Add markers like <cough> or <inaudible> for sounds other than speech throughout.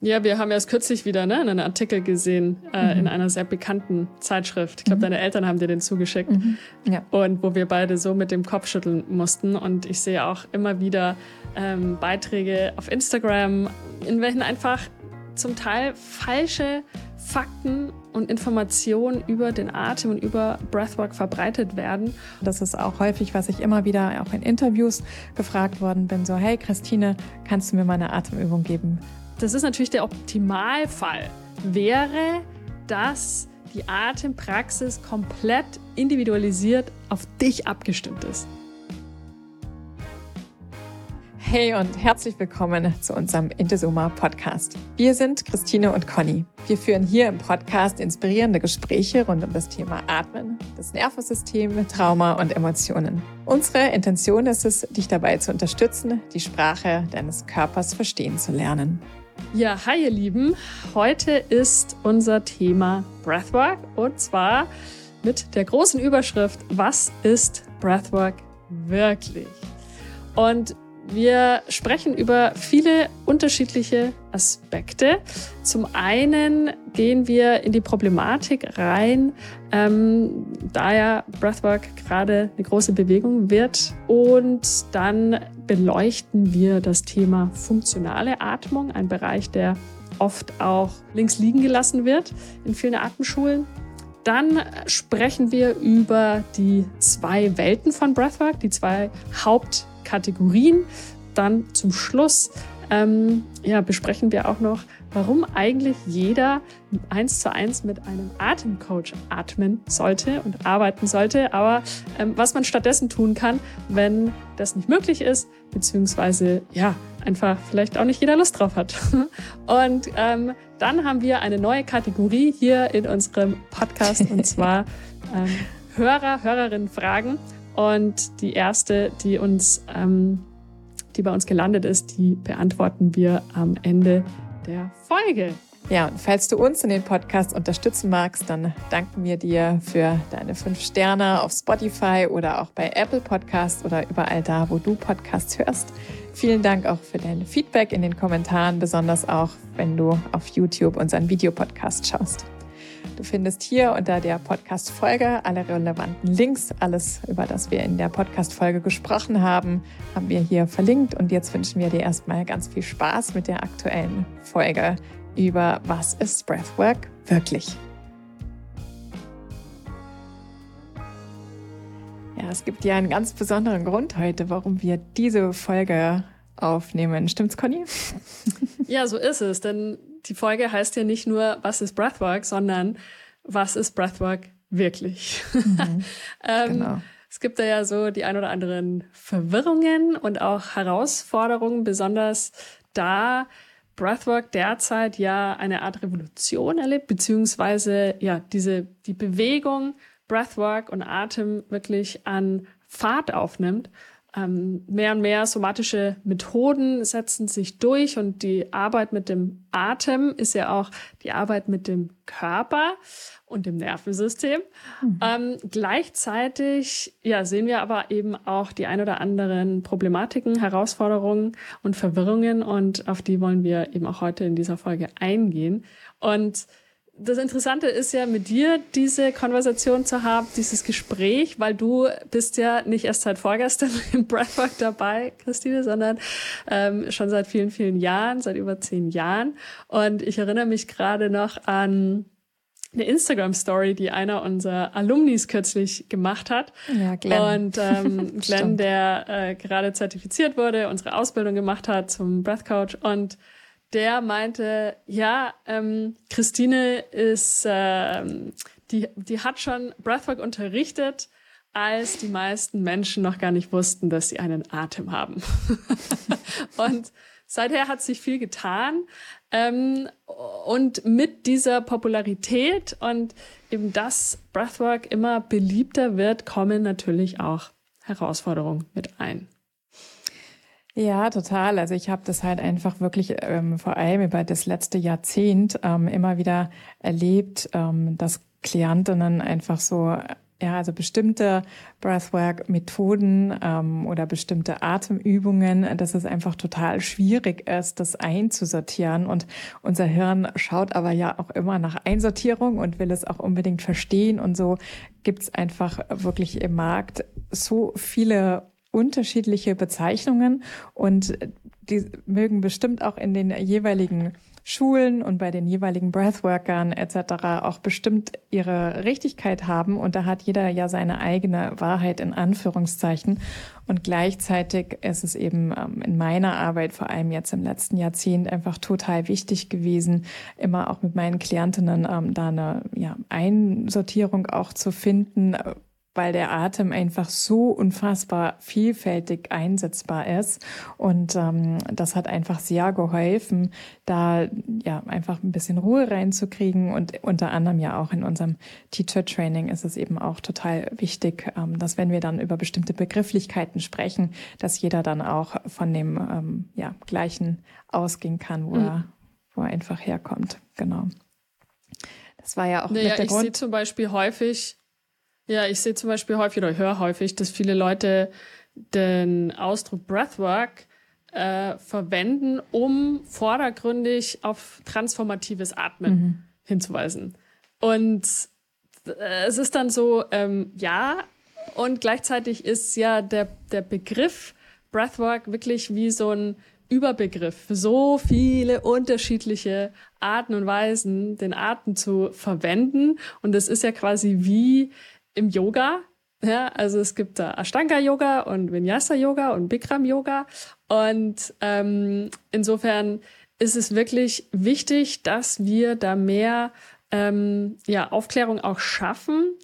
Ja, wir haben erst kürzlich wieder ne, einen Artikel gesehen äh, mhm. in einer sehr bekannten Zeitschrift. Ich glaube, mhm. deine Eltern haben dir den zugeschickt. Mhm. Ja. Und wo wir beide so mit dem Kopf schütteln mussten. Und ich sehe auch immer wieder ähm, Beiträge auf Instagram, in welchen einfach zum Teil falsche Fakten und Informationen über den Atem und über Breathwork verbreitet werden. Das ist auch häufig, was ich immer wieder auch in Interviews gefragt worden bin, so hey Christine, kannst du mir mal eine Atemübung geben? Das ist natürlich der Optimalfall. Wäre, dass die Atempraxis komplett individualisiert auf dich abgestimmt ist. Hey und herzlich willkommen zu unserem Intesoma Podcast. Wir sind Christine und Conny. Wir führen hier im Podcast inspirierende Gespräche rund um das Thema Atmen, das Nervensystem, Trauma und Emotionen. Unsere Intention ist es, dich dabei zu unterstützen, die Sprache deines Körpers verstehen zu lernen. Ja, hi ihr Lieben. Heute ist unser Thema Breathwork und zwar mit der großen Überschrift Was ist Breathwork wirklich? Und wir sprechen über viele unterschiedliche Aspekte. Zum einen gehen wir in die Problematik rein, ähm, da ja Breathwork gerade eine große Bewegung wird. Und dann beleuchten wir das Thema funktionale Atmung, ein Bereich, der oft auch links liegen gelassen wird in vielen Atemschulen. Dann sprechen wir über die zwei Welten von Breathwork, die zwei Hauptkategorien. Dann zum Schluss ähm, ja, besprechen wir auch noch, warum eigentlich jeder eins zu eins mit einem Atemcoach atmen sollte und arbeiten sollte, aber ähm, was man stattdessen tun kann, wenn das nicht möglich ist, beziehungsweise ja, einfach vielleicht auch nicht jeder Lust drauf hat. <laughs> Und ähm, dann haben wir eine neue Kategorie hier in unserem Podcast und <laughs> zwar ähm, Hörer, Hörerinnen Fragen. Und die erste, die uns, ähm, die bei uns gelandet ist, die beantworten wir am Ende der Folge. Ja, und falls du uns in den Podcast unterstützen magst, dann danken wir dir für deine fünf Sterne auf Spotify oder auch bei Apple Podcasts oder überall da, wo du Podcasts hörst. Vielen Dank auch für dein Feedback in den Kommentaren, besonders auch, wenn du auf YouTube unseren Videopodcast schaust. Du findest hier unter der Podcast-Folge alle relevanten Links. Alles, über das wir in der Podcast-Folge gesprochen haben, haben wir hier verlinkt. Und jetzt wünschen wir dir erstmal ganz viel Spaß mit der aktuellen Folge über was ist Breathwork wirklich. Ja, es gibt ja einen ganz besonderen Grund heute, warum wir diese Folge aufnehmen. Stimmt's, Conny? Ja, so ist es, denn die Folge heißt ja nicht nur, was ist Breathwork, sondern was ist Breathwork wirklich? Mhm, <laughs> ähm, genau. Es gibt da ja so die ein oder anderen Verwirrungen und auch Herausforderungen, besonders da Breathwork derzeit ja eine Art Revolution erlebt, beziehungsweise ja diese die Bewegung Breathwork und Atem wirklich an Fahrt aufnimmt. Ähm, mehr und mehr somatische Methoden setzen sich durch und die Arbeit mit dem Atem ist ja auch die Arbeit mit dem Körper und dem Nervensystem. Mhm. Ähm, gleichzeitig ja, sehen wir aber eben auch die ein oder anderen Problematiken, Herausforderungen und Verwirrungen und auf die wollen wir eben auch heute in dieser Folge eingehen. Und das Interessante ist ja mit dir diese Konversation zu haben, dieses Gespräch, weil du bist ja nicht erst seit vorgestern <laughs> im Breathwork dabei, Christine, sondern ähm, schon seit vielen, vielen Jahren, seit über zehn Jahren. Und ich erinnere mich gerade noch an eine Instagram-Story, die einer unserer Alumnis kürzlich gemacht hat. Ja, Glenn. Und ähm, <laughs> Glenn, der äh, gerade zertifiziert wurde, unsere Ausbildung gemacht hat zum Breath Coach und der meinte, ja, ähm, Christine ist, ähm, die, die hat schon Breathwork unterrichtet, als die meisten Menschen noch gar nicht wussten, dass sie einen Atem haben. <laughs> und seither hat sich viel getan. Ähm, und mit dieser Popularität und eben das Breathwork immer beliebter wird, kommen natürlich auch Herausforderungen mit ein. Ja, total. Also ich habe das halt einfach wirklich ähm, vor allem über das letzte Jahrzehnt ähm, immer wieder erlebt, ähm, dass Klientinnen einfach so Ja, also bestimmte Breathwork-Methoden ähm, oder bestimmte Atemübungen, dass es einfach total schwierig ist, das einzusortieren. Und unser Hirn schaut aber ja auch immer nach Einsortierung und will es auch unbedingt verstehen. Und so gibt es einfach wirklich im Markt so viele unterschiedliche Bezeichnungen und die mögen bestimmt auch in den jeweiligen Schulen und bei den jeweiligen Breathworkern etc. auch bestimmt ihre Richtigkeit haben. Und da hat jeder ja seine eigene Wahrheit in Anführungszeichen. Und gleichzeitig ist es eben ähm, in meiner Arbeit, vor allem jetzt im letzten Jahrzehnt, einfach total wichtig gewesen, immer auch mit meinen Klientinnen ähm, da eine ja, Einsortierung auch zu finden, weil der Atem einfach so unfassbar vielfältig einsetzbar ist. Und ähm, das hat einfach sehr geholfen, da ja einfach ein bisschen Ruhe reinzukriegen. Und unter anderem ja auch in unserem Teacher Training ist es eben auch total wichtig, ähm, dass wenn wir dann über bestimmte Begrifflichkeiten sprechen, dass jeder dann auch von dem ähm, ja, gleichen ausgehen kann, wo, mhm. er, wo er einfach herkommt. Genau. Das war ja auch naja, mit der ich Grund. Ich sehe zum Beispiel häufig, ja, ich sehe zum Beispiel häufig oder höre häufig, dass viele Leute den Ausdruck Breathwork äh, verwenden, um vordergründig auf transformatives Atmen mhm. hinzuweisen. Und äh, es ist dann so, ähm, ja, und gleichzeitig ist ja der, der Begriff Breathwork wirklich wie so ein Überbegriff für so viele unterschiedliche Arten und Weisen, den Atem zu verwenden. Und es ist ja quasi wie im Yoga. Ja, also es gibt da Ashtanga-Yoga und Vinyasa-Yoga und Bikram-Yoga. Und ähm, insofern ist es wirklich wichtig, dass wir da mehr ähm, ja, Aufklärung auch schaffen.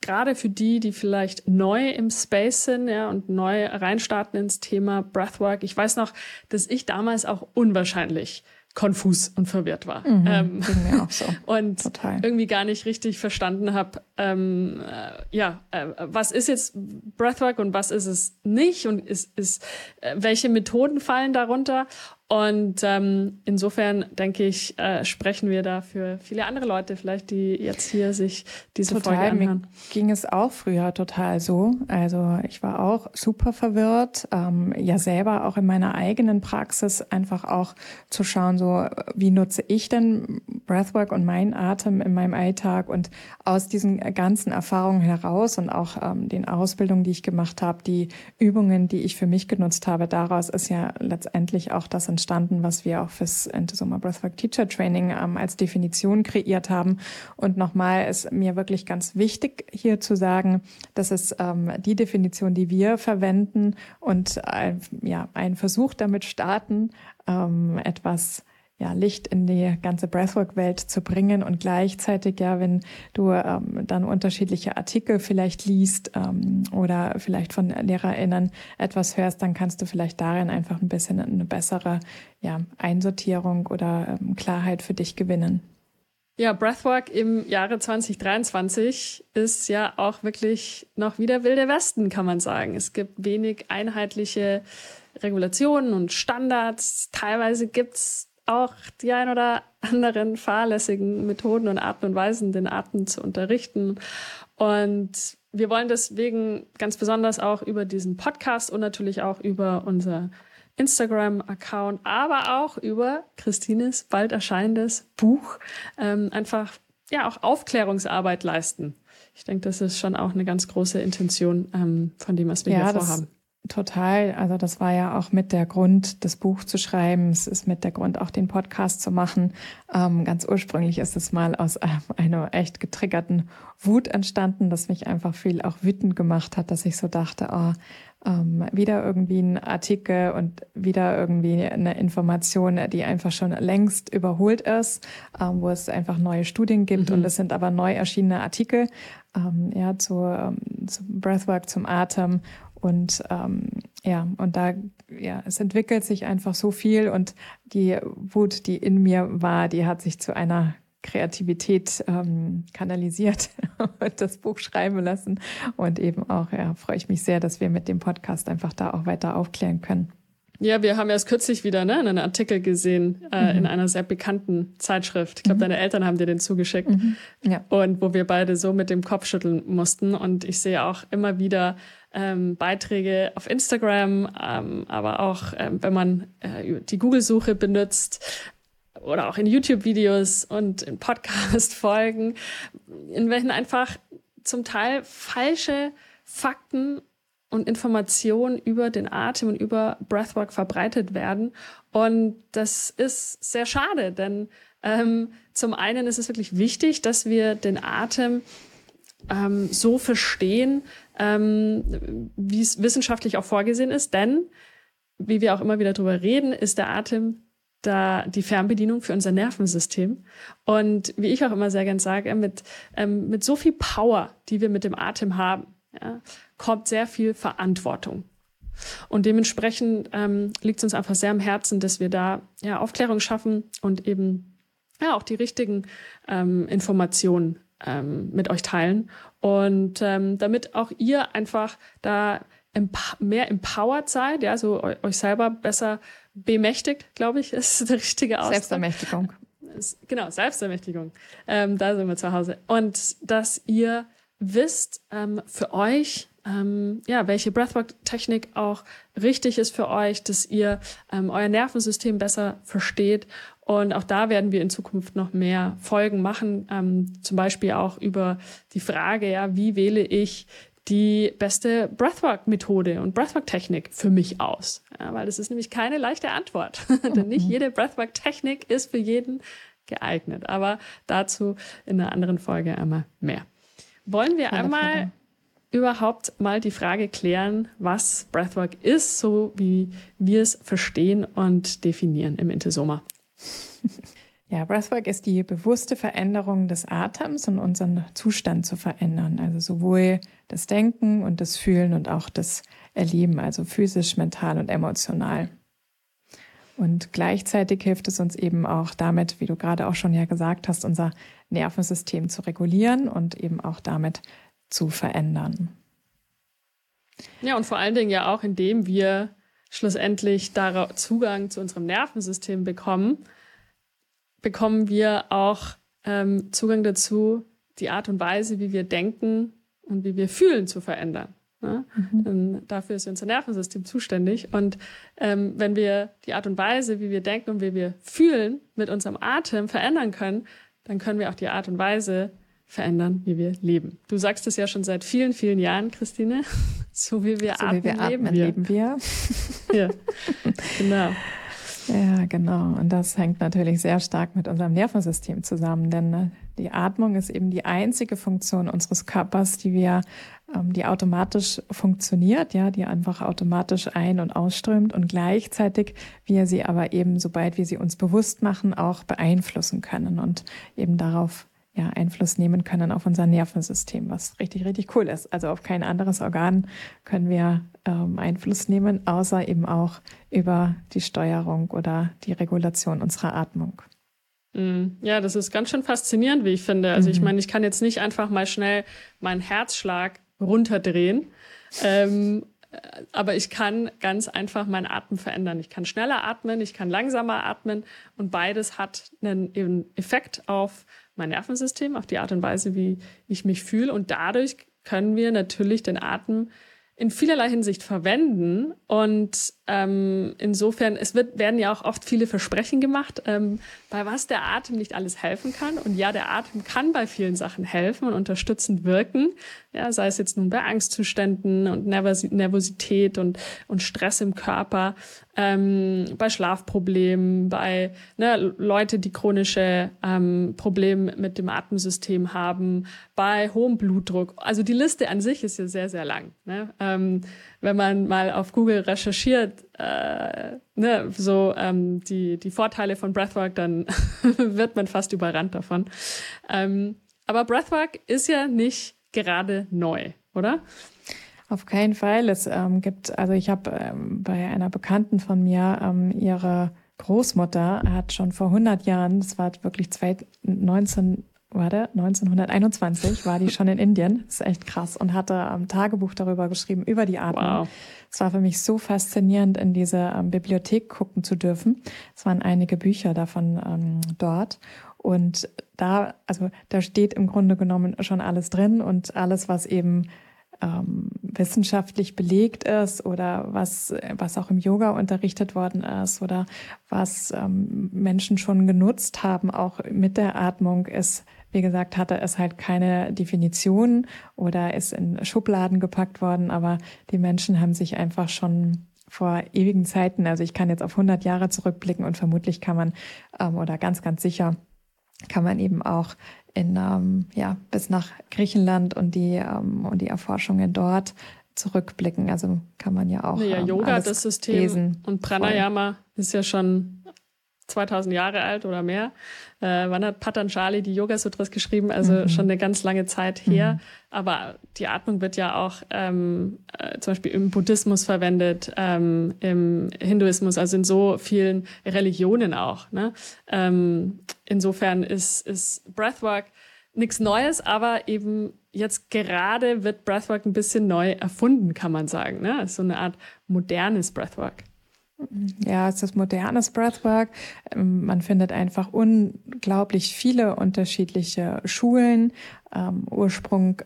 Gerade für die, die vielleicht neu im Space sind ja, und neu reinstarten ins Thema Breathwork. Ich weiß noch, dass ich damals auch unwahrscheinlich konfus und verwirrt war. Mhm, ähm, so. <laughs> und Total. irgendwie gar nicht richtig verstanden habe, ähm, äh, ja, äh, was ist jetzt Breathwork und was ist es nicht und ist, ist äh, welche Methoden fallen darunter und ähm, insofern denke ich, äh, sprechen wir da für viele andere Leute, vielleicht die jetzt hier sich diese total, Folge anhören. Mir ging es auch früher total so. Also ich war auch super verwirrt, ähm, ja selber auch in meiner eigenen Praxis einfach auch zu schauen, so wie nutze ich denn Breathwork und meinen Atem in meinem Alltag und aus diesen ganzen Erfahrungen heraus und auch ähm, den Ausbildungen, die ich gemacht habe, die Übungen, die ich für mich genutzt habe, daraus ist ja letztendlich auch das entstanden, was wir auch fürs Entesoma Breathwork Teacher Training ähm, als Definition kreiert haben. Und nochmal ist mir wirklich ganz wichtig hier zu sagen, dass es ähm, die Definition, die wir verwenden und äh, ja, einen Versuch damit starten, ähm, etwas ja, Licht in die ganze Breathwork-Welt zu bringen und gleichzeitig, ja, wenn du ähm, dann unterschiedliche Artikel vielleicht liest ähm, oder vielleicht von LehrerInnen etwas hörst, dann kannst du vielleicht darin einfach ein bisschen eine bessere ja, Einsortierung oder ähm, Klarheit für dich gewinnen. Ja, Breathwork im Jahre 2023 ist ja auch wirklich noch wieder wilde Westen, kann man sagen. Es gibt wenig einheitliche Regulationen und Standards. Teilweise gibt's auch die ein oder anderen fahrlässigen Methoden und Arten und Weisen, den Atem zu unterrichten. Und wir wollen deswegen ganz besonders auch über diesen Podcast und natürlich auch über unser Instagram-Account, aber auch über Christines bald erscheinendes Buch ähm, einfach ja auch Aufklärungsarbeit leisten. Ich denke, das ist schon auch eine ganz große Intention ähm, von dem, was wir ja, hier vorhaben. Total. Also das war ja auch mit der Grund, das Buch zu schreiben. Es ist mit der Grund, auch den Podcast zu machen. Ähm, ganz ursprünglich ist es mal aus einer echt getriggerten Wut entstanden, das mich einfach viel auch wütend gemacht hat, dass ich so dachte, oh, ähm, wieder irgendwie ein Artikel und wieder irgendwie eine Information, die einfach schon längst überholt ist, ähm, wo es einfach neue Studien gibt mhm. und es sind aber neu erschienene Artikel ähm, ja, zu, ähm, zu Breathwork, zum Atem und ähm, ja, und da, ja, es entwickelt sich einfach so viel und die Wut, die in mir war, die hat sich zu einer Kreativität ähm, kanalisiert <laughs> und das Buch schreiben lassen. Und eben auch, ja, freue ich mich sehr, dass wir mit dem Podcast einfach da auch weiter aufklären können. Ja, wir haben erst kürzlich wieder ne, einen Artikel gesehen äh, mhm. in einer sehr bekannten Zeitschrift. Ich glaube, mhm. deine Eltern haben dir den zugeschickt. Mhm. Ja. Und wo wir beide so mit dem Kopf schütteln mussten. Und ich sehe auch immer wieder ähm, Beiträge auf Instagram, ähm, aber auch, ähm, wenn man äh, die Google-Suche benutzt, oder auch in YouTube-Videos und in Podcast-Folgen, <laughs> in welchen einfach zum Teil falsche Fakten und Informationen über den Atem und über Breathwork verbreitet werden. Und das ist sehr schade, denn ähm, zum einen ist es wirklich wichtig, dass wir den Atem ähm, so verstehen, ähm, wie es wissenschaftlich auch vorgesehen ist, denn wie wir auch immer wieder drüber reden, ist der Atem da die Fernbedienung für unser Nervensystem. Und wie ich auch immer sehr gern sage, mit, ähm, mit so viel Power, die wir mit dem Atem haben, ja, kommt sehr viel Verantwortung. Und dementsprechend ähm, liegt es uns einfach sehr am Herzen, dass wir da ja, Aufklärung schaffen und eben ja auch die richtigen ähm, Informationen ähm, mit euch teilen. Und ähm, damit auch ihr einfach da mehr empowered seid, ja, so euch selber besser bemächtigt, glaube ich, <laughs> ist der richtige Ausdruck. Selbstermächtigung. Genau, Selbstermächtigung. Ähm, da sind wir zu Hause. Und dass ihr wisst ähm, für euch, ähm, ja, welche Breathwork-Technik auch richtig ist für euch, dass ihr ähm, euer Nervensystem besser versteht. Und auch da werden wir in Zukunft noch mehr Folgen machen, ähm, zum Beispiel auch über die Frage, ja, wie wähle ich die beste Breathwork-Methode und Breathwork-Technik für mich aus? Ja, weil das ist nämlich keine leichte Antwort. <laughs> Denn nicht mhm. jede Breathwork-Technik ist für jeden geeignet. Aber dazu in einer anderen Folge einmal mehr. Wollen wir einmal überhaupt mal die Frage klären, was Breathwork ist, so wie wir es verstehen und definieren im Intesoma. <laughs> Ja, Breathwork ist die bewusste Veränderung des Atems und unseren Zustand zu verändern. Also sowohl das Denken und das Fühlen und auch das Erleben, also physisch, mental und emotional. Und gleichzeitig hilft es uns eben auch damit, wie du gerade auch schon ja gesagt hast, unser Nervensystem zu regulieren und eben auch damit zu verändern. Ja, und vor allen Dingen ja auch, indem wir schlussendlich Zugang zu unserem Nervensystem bekommen, bekommen wir auch ähm, Zugang dazu, die Art und Weise, wie wir denken und wie wir fühlen, zu verändern. Ne? Mhm. dafür ist unser Nervensystem zuständig. Und ähm, wenn wir die Art und Weise, wie wir denken und wie wir fühlen, mit unserem Atem verändern können, dann können wir auch die Art und Weise verändern, wie wir leben. Du sagst es ja schon seit vielen, vielen Jahren, Christine. So wie wir so atmen, wie wir leben, atmen wir. leben wir. <laughs> ja, genau. Ja, genau. Und das hängt natürlich sehr stark mit unserem Nervensystem zusammen, denn ne, die Atmung ist eben die einzige Funktion unseres Körpers, die wir, ähm, die automatisch funktioniert, ja, die einfach automatisch ein- und ausströmt und gleichzeitig wir sie aber eben, sobald wir sie uns bewusst machen, auch beeinflussen können und eben darauf ja, Einfluss nehmen können auf unser Nervensystem, was richtig, richtig cool ist. Also auf kein anderes Organ können wir ähm, Einfluss nehmen, außer eben auch über die Steuerung oder die Regulation unserer Atmung. Mm, ja, das ist ganz schön faszinierend, wie ich finde. Also mhm. ich meine, ich kann jetzt nicht einfach mal schnell meinen Herzschlag runterdrehen, ähm, aber ich kann ganz einfach meinen Atem verändern. Ich kann schneller atmen, ich kann langsamer atmen und beides hat einen Effekt auf mein Nervensystem, auf die Art und Weise, wie ich mich fühle. Und dadurch können wir natürlich den Atem in vielerlei Hinsicht verwenden. Und ähm, insofern, es wird, werden ja auch oft viele Versprechen gemacht, ähm, bei was der Atem nicht alles helfen kann. Und ja, der Atem kann bei vielen Sachen helfen und unterstützend wirken. Ja, sei es jetzt nun bei Angstzuständen und Nervosität und, und Stress im Körper, ähm, bei Schlafproblemen, bei ne, Leute, die chronische ähm, Probleme mit dem Atemsystem haben, bei hohem Blutdruck. Also die Liste an sich ist ja sehr, sehr lang. Ne? Ähm, wenn man mal auf Google recherchiert, äh, ne, so ähm, die, die Vorteile von Breathwork, dann <laughs> wird man fast überrannt davon. Ähm, aber Breathwork ist ja nicht gerade neu, oder? Auf keinen Fall. Es ähm, gibt, also ich habe ähm, bei einer Bekannten von mir ähm, ihre Großmutter hat schon vor 100 Jahren, das war wirklich 19 warte, 1921 war die schon in Indien. Das ist echt krass. Und hatte am Tagebuch darüber geschrieben, über die Atmung. Wow. Es war für mich so faszinierend, in diese ähm, Bibliothek gucken zu dürfen. Es waren einige Bücher davon ähm, dort. Und da, also da steht im Grunde genommen schon alles drin und alles, was eben ähm, wissenschaftlich belegt ist oder was, was auch im Yoga unterrichtet worden ist oder was ähm, Menschen schon genutzt haben, auch mit der Atmung, ist, wie gesagt, hatte es halt keine Definition oder ist in Schubladen gepackt worden, aber die Menschen haben sich einfach schon vor ewigen Zeiten, also ich kann jetzt auf 100 Jahre zurückblicken und vermutlich kann man ähm, oder ganz, ganz sicher kann man eben auch in, ähm, ja, bis nach Griechenland und die, ähm, und die Erforschungen dort zurückblicken. Also kann man ja auch. Ja, ähm, Yoga, das System lesen. und Pranayama ist ja schon 2000 Jahre alt oder mehr. Äh, wann hat Patanjali die Yoga Sutras geschrieben? Also mhm. schon eine ganz lange Zeit her. Mhm. Aber die Atmung wird ja auch ähm, äh, zum Beispiel im Buddhismus verwendet, ähm, im Hinduismus, also in so vielen Religionen auch. Ne? Ähm, insofern ist, ist Breathwork nichts Neues, aber eben jetzt gerade wird Breathwork ein bisschen neu erfunden, kann man sagen. Ne? So eine Art modernes Breathwork. Ja, es ist modernes Breathwork. Ähm, man findet einfach unglaublich viele unterschiedliche Schulen. Ähm, Ursprung,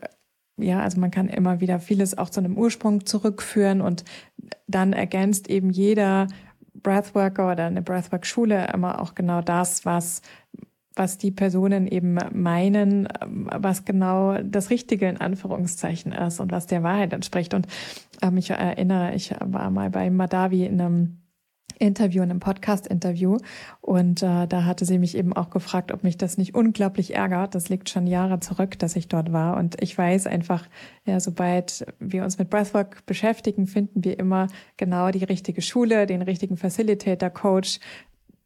ja, also man kann immer wieder vieles auch zu einem Ursprung zurückführen und dann ergänzt eben jeder Breathworker oder eine Breathwork-Schule immer auch genau das, was was die Personen eben meinen, ähm, was genau das Richtige in Anführungszeichen ist und was der Wahrheit entspricht. Und ähm, ich erinnere, ich war mal bei Madavi in einem Interview, in einem Podcast-Interview. Und äh, da hatte sie mich eben auch gefragt, ob mich das nicht unglaublich ärgert. Das liegt schon Jahre zurück, dass ich dort war. Und ich weiß einfach, ja, sobald wir uns mit Breathwork beschäftigen, finden wir immer genau die richtige Schule, den richtigen Facilitator, Coach,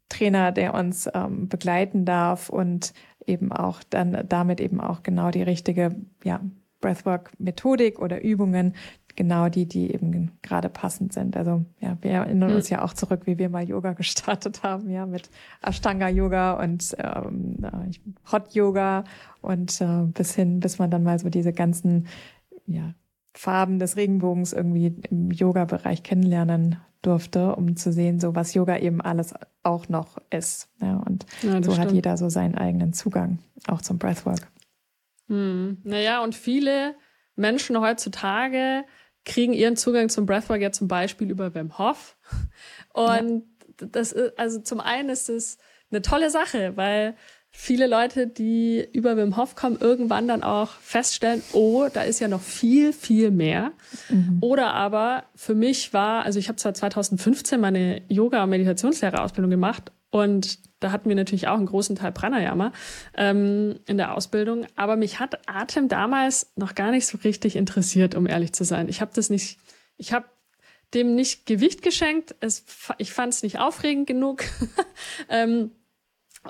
Trainer, der uns ähm, begleiten darf und eben auch dann damit eben auch genau die richtige, ja, Breathwork-Methodik oder Übungen, genau die, die eben gerade passend sind. Also ja, wir erinnern uns hm. ja auch zurück, wie wir mal Yoga <laughs> gestartet haben, ja, mit Ashtanga-Yoga und ähm, Hot-Yoga und äh, bis hin, bis man dann mal so diese ganzen ja, Farben des Regenbogens irgendwie im Yoga-Bereich kennenlernen durfte, um zu sehen, so was Yoga eben alles auch noch ist. Ja, und ja, so stimmt. hat jeder so seinen eigenen Zugang, auch zum Breathwork. Hm. Naja, und viele Menschen heutzutage kriegen ihren Zugang zum Breathwork ja zum Beispiel über Wim Hof. Und ja. das ist, also zum einen ist es eine tolle Sache, weil viele Leute, die über Wim Hof kommen, irgendwann dann auch feststellen, oh, da ist ja noch viel, viel mehr. Mhm. Oder aber für mich war, also ich habe zwar 2015 meine Yoga- und Meditationslehrerausbildung gemacht und da hatten wir natürlich auch einen großen Teil Pranayama ähm, in der Ausbildung. Aber mich hat Atem damals noch gar nicht so richtig interessiert, um ehrlich zu sein. Ich habe das nicht, ich habe dem nicht Gewicht geschenkt. Es, ich fand es nicht aufregend genug. <laughs> ähm,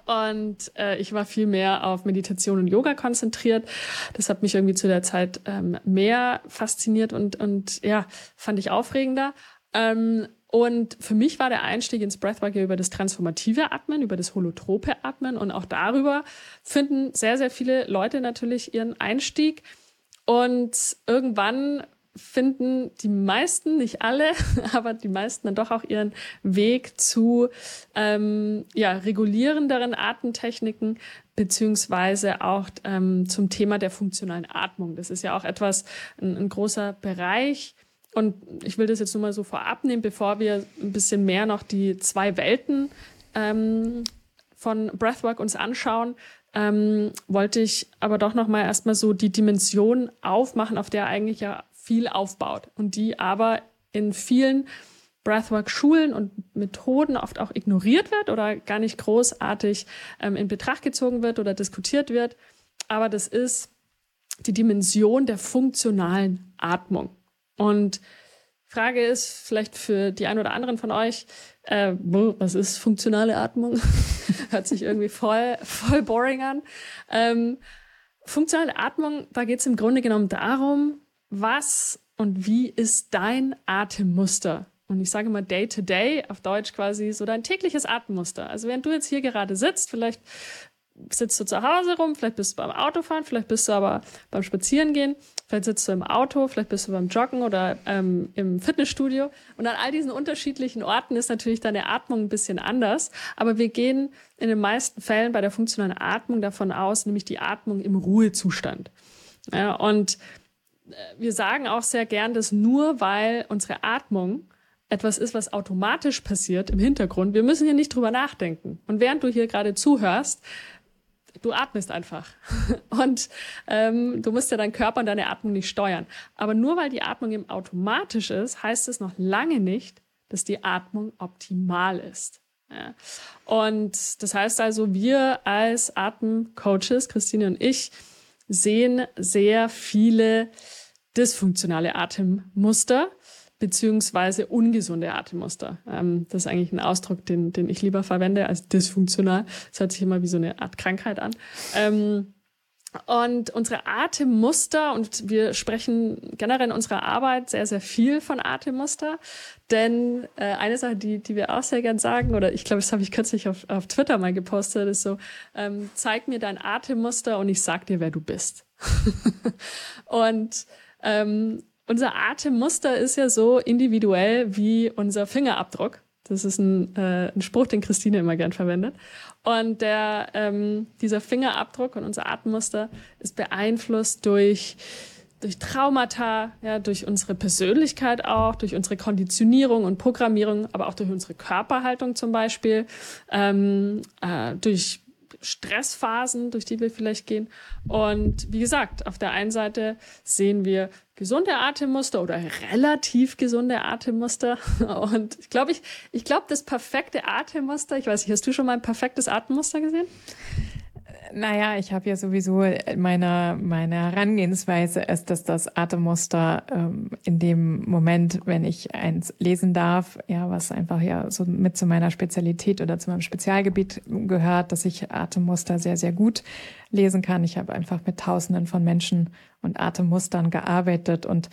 und äh, ich war viel mehr auf Meditation und Yoga konzentriert. Das hat mich irgendwie zu der Zeit ähm, mehr fasziniert und, und ja, fand ich aufregender. Ähm, und für mich war der Einstieg ins Breathwork ja über das transformative Atmen, über das holotrope Atmen. Und auch darüber finden sehr, sehr viele Leute natürlich ihren Einstieg. Und irgendwann finden die meisten, nicht alle, <laughs> aber die meisten dann doch auch ihren Weg zu ähm, ja, regulierenderen Atemtechniken beziehungsweise auch ähm, zum Thema der funktionalen Atmung. Das ist ja auch etwas, ein, ein großer Bereich, und ich will das jetzt nur mal so vorab nehmen, bevor wir ein bisschen mehr noch die zwei Welten ähm, von Breathwork uns anschauen, ähm, wollte ich aber doch noch mal erstmal so die Dimension aufmachen, auf der eigentlich ja viel aufbaut und die aber in vielen Breathwork-Schulen und Methoden oft auch ignoriert wird oder gar nicht großartig ähm, in Betracht gezogen wird oder diskutiert wird. Aber das ist die Dimension der funktionalen Atmung. Und Frage ist vielleicht für die ein oder anderen von euch, äh, was ist funktionale Atmung? <laughs> Hört sich irgendwie voll, voll boring an. Ähm, funktionale Atmung, da geht es im Grunde genommen darum, was und wie ist dein Atemmuster? Und ich sage mal day to day, auf Deutsch quasi so dein tägliches Atemmuster. Also während du jetzt hier gerade sitzt, vielleicht sitzt du zu Hause rum, vielleicht bist du beim Autofahren, vielleicht bist du aber beim Spazierengehen, vielleicht sitzt du im Auto, vielleicht bist du beim Joggen oder ähm, im Fitnessstudio. Und an all diesen unterschiedlichen Orten ist natürlich deine Atmung ein bisschen anders. Aber wir gehen in den meisten Fällen bei der funktionalen Atmung davon aus, nämlich die Atmung im Ruhezustand. Ja, und wir sagen auch sehr gern, dass nur weil unsere Atmung etwas ist, was automatisch passiert im Hintergrund. Wir müssen hier nicht drüber nachdenken. Und während du hier gerade zuhörst, du atmest einfach. <laughs> Und ähm, du musst ja deinen Körper und deine Atmung nicht steuern. Aber nur weil die Atmung eben automatisch ist, heißt es noch lange nicht, dass die Atmung optimal ist. Ja. Und das heißt also, wir als Atemcoaches, Christine und ich, sehen sehr viele dysfunktionale Atemmuster beziehungsweise ungesunde Atemmuster. Ähm, das ist eigentlich ein Ausdruck, den, den ich lieber verwende als dysfunktional. Das hört sich immer wie so eine Art Krankheit an. Ähm, und unsere Atemmuster, und wir sprechen generell in unserer Arbeit sehr, sehr viel von Atemmuster, denn äh, eine Sache, die, die wir auch sehr gern sagen, oder ich glaube, das habe ich kürzlich auf, auf Twitter mal gepostet, ist so, ähm, zeig mir dein Atemmuster und ich sag dir, wer du bist. <laughs> und ähm, unser Atemmuster ist ja so individuell wie unser Fingerabdruck. Das ist ein, äh, ein Spruch, den Christine immer gern verwendet. Und der, ähm, dieser Fingerabdruck und unser Atemmuster ist beeinflusst durch, durch Traumata, ja, durch unsere Persönlichkeit auch, durch unsere Konditionierung und Programmierung, aber auch durch unsere Körperhaltung zum Beispiel, ähm, äh, durch Stressphasen, durch die wir vielleicht gehen. Und wie gesagt, auf der einen Seite sehen wir gesunde Atemmuster oder relativ gesunde Atemmuster. <laughs> Und ich glaube, ich, ich glaube, das perfekte Atemmuster, ich weiß nicht, hast du schon mal ein perfektes Atemmuster gesehen? Naja, ich habe ja sowieso meine, meine Herangehensweise ist, dass das Atemmuster ähm, in dem Moment, wenn ich eins lesen darf, ja, was einfach ja so mit zu meiner Spezialität oder zu meinem Spezialgebiet gehört, dass ich Atemmuster sehr, sehr gut lesen kann. Ich habe einfach mit Tausenden von Menschen und Atemmustern gearbeitet und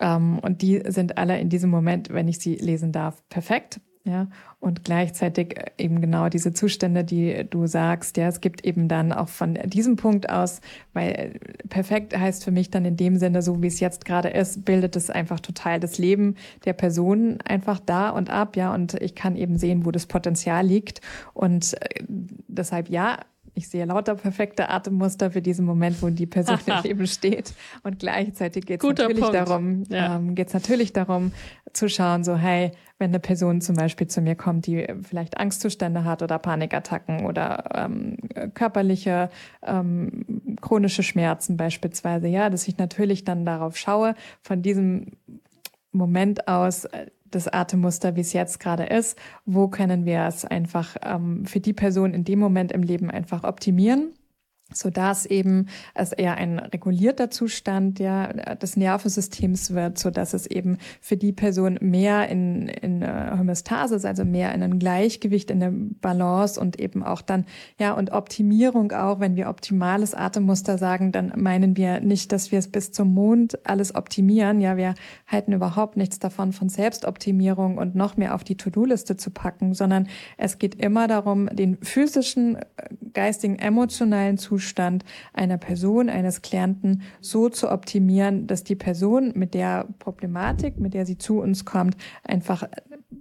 ähm, und die sind alle in diesem Moment, wenn ich sie lesen darf, perfekt. Ja, und gleichzeitig äh, eben genau diese Zustände, die du sagst, ja, es gibt eben dann auch von diesem Punkt aus, weil äh, perfekt heißt für mich dann in dem Sinne, so wie es jetzt gerade ist, bildet es einfach total das Leben der Person einfach da und ab, ja, und ich kann eben sehen, wo das Potenzial liegt. Und äh, deshalb ja, ich sehe lauter perfekte Atemmuster für diesen Moment, wo die Person <laughs> im Leben steht. Und gleichzeitig geht es natürlich Punkt. darum, ja. ähm, geht es natürlich darum, zu schauen, so, hey, wenn eine Person zum Beispiel zu mir kommt, die vielleicht Angstzustände hat oder Panikattacken oder ähm, körperliche ähm, chronische Schmerzen beispielsweise, ja, dass ich natürlich dann darauf schaue, von diesem Moment aus äh, das Atemmuster, wie es jetzt gerade ist, wo können wir es einfach ähm, für die Person in dem Moment im Leben einfach optimieren so dass eben es eher ein regulierter Zustand ja des Nervensystems wird, so dass es eben für die Person mehr in, in äh, Homöostase ist, also mehr in ein Gleichgewicht, in der Balance und eben auch dann ja und Optimierung auch, wenn wir optimales Atemmuster sagen, dann meinen wir nicht, dass wir es bis zum Mond alles optimieren, ja, wir halten überhaupt nichts davon von Selbstoptimierung und noch mehr auf die To-Do-Liste zu packen, sondern es geht immer darum, den physischen, äh, geistigen, emotionalen Zustand Zustand einer Person, eines Klienten so zu optimieren, dass die Person mit der Problematik, mit der sie zu uns kommt, einfach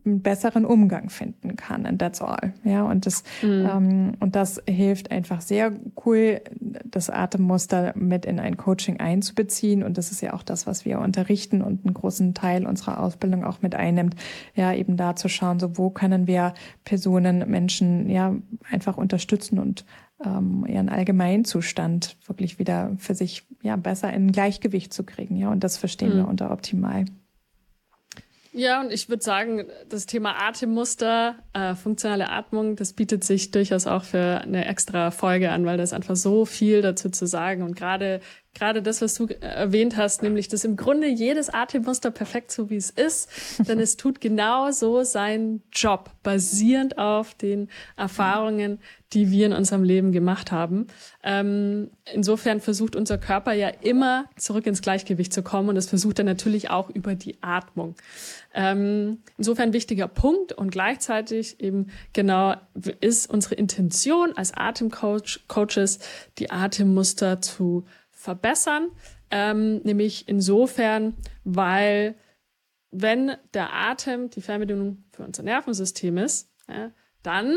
einen besseren Umgang finden kann. And that's all. Ja, und das, mhm. ähm, und das hilft einfach sehr cool, das Atemmuster mit in ein Coaching einzubeziehen. Und das ist ja auch das, was wir unterrichten und einen großen Teil unserer Ausbildung auch mit einnimmt. Ja, eben da zu schauen, so wo können wir Personen, Menschen, ja, einfach unterstützen und ähm, ihren Allgemeinzustand wirklich wieder für sich ja besser in Gleichgewicht zu kriegen. Ja, und das verstehen mhm. wir unter optimal. Ja, und ich würde sagen, das Thema Atemmuster, äh, funktionale Atmung, das bietet sich durchaus auch für eine extra Folge an, weil da ist einfach so viel dazu zu sagen. Und gerade gerade das, was du erwähnt hast, nämlich dass im Grunde jedes Atemmuster perfekt so wie es ist, denn es tut genau so seinen Job, basierend auf den Erfahrungen, die wir in unserem Leben gemacht haben. Ähm, insofern versucht unser Körper ja immer zurück ins Gleichgewicht zu kommen und es versucht er natürlich auch über die Atmung. Ähm, insofern wichtiger Punkt und gleichzeitig eben genau ist unsere Intention als Atemcoaches, die Atemmuster zu verbessern, ähm, nämlich insofern, weil wenn der Atem die Fernbedienung für unser Nervensystem ist, ja, dann,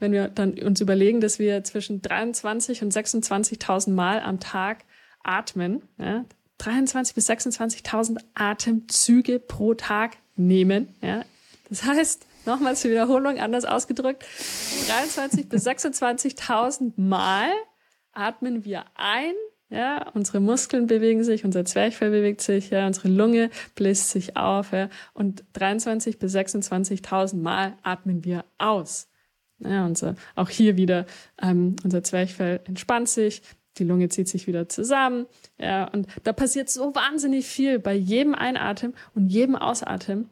wenn wir dann uns überlegen, dass wir zwischen 23 und 26.000 Mal am Tag atmen, ja, 23 bis 26.000 Atemzüge pro Tag nehmen. Ja. Das heißt, nochmals zur Wiederholung, anders ausgedrückt, 23 bis 26.000 Mal atmen wir ein ja, unsere Muskeln bewegen sich, unser Zwerchfell bewegt sich, ja, unsere Lunge bläst sich auf, ja, und 23 bis 26.000 Mal atmen wir aus. Ja, unser, auch hier wieder, ähm, unser Zwerchfell entspannt sich, die Lunge zieht sich wieder zusammen, ja, und da passiert so wahnsinnig viel bei jedem Einatmen und jedem Ausatmen.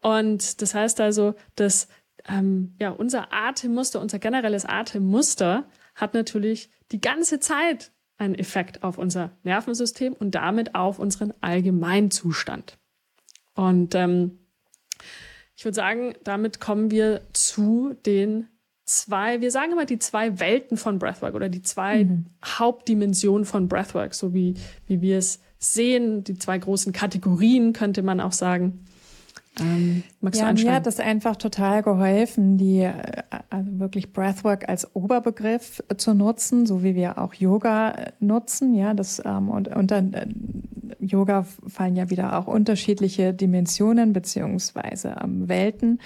Und das heißt also, dass ähm, ja, unser Atemmuster, unser generelles Atemmuster hat natürlich die ganze Zeit einen Effekt auf unser Nervensystem und damit auf unseren Allgemeinzustand. Und ähm, ich würde sagen, damit kommen wir zu den zwei, wir sagen immer die zwei Welten von Breathwork oder die zwei mhm. Hauptdimensionen von Breathwork, so wie, wie wir es sehen, die zwei großen Kategorien könnte man auch sagen. Ähm, magst ja, du mir hat das einfach total geholfen, die äh, also wirklich Breathwork als Oberbegriff zu nutzen, so wie wir auch Yoga äh, nutzen. Ja, das ähm, und unter äh, Yoga fallen ja wieder auch unterschiedliche Dimensionen beziehungsweise ähm, Welten,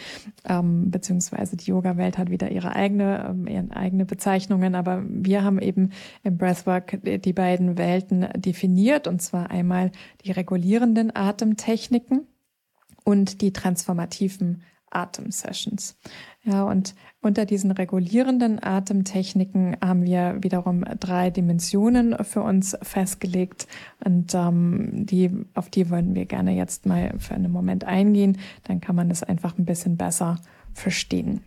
ähm, beziehungsweise die Yoga-Welt hat wieder ihre eigene, ähm, ihre eigene Bezeichnungen. Aber wir haben eben im Breathwork die beiden Welten definiert und zwar einmal die regulierenden Atemtechniken und die transformativen Atemsessions. Ja, und unter diesen regulierenden Atemtechniken haben wir wiederum drei Dimensionen für uns festgelegt und ähm, die, auf die wollen wir gerne jetzt mal für einen Moment eingehen. Dann kann man das einfach ein bisschen besser verstehen.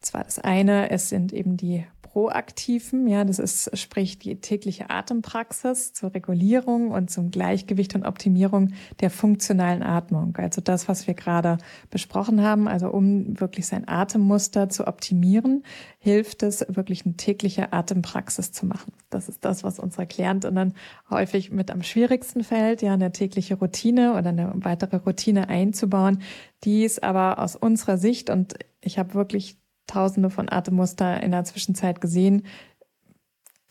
Zwar das eine, es sind eben die proaktiven, ja, das ist sprich die tägliche Atempraxis zur Regulierung und zum Gleichgewicht und Optimierung der funktionalen Atmung. Also das, was wir gerade besprochen haben, also um wirklich sein Atemmuster zu optimieren, hilft es wirklich eine tägliche Atempraxis zu machen. Das ist das, was unsere Klientinnen häufig mit am schwierigsten fällt, ja, eine tägliche Routine oder eine weitere Routine einzubauen. Die ist aber aus unserer Sicht und ich habe wirklich tausende von Atemmuster in der Zwischenzeit gesehen.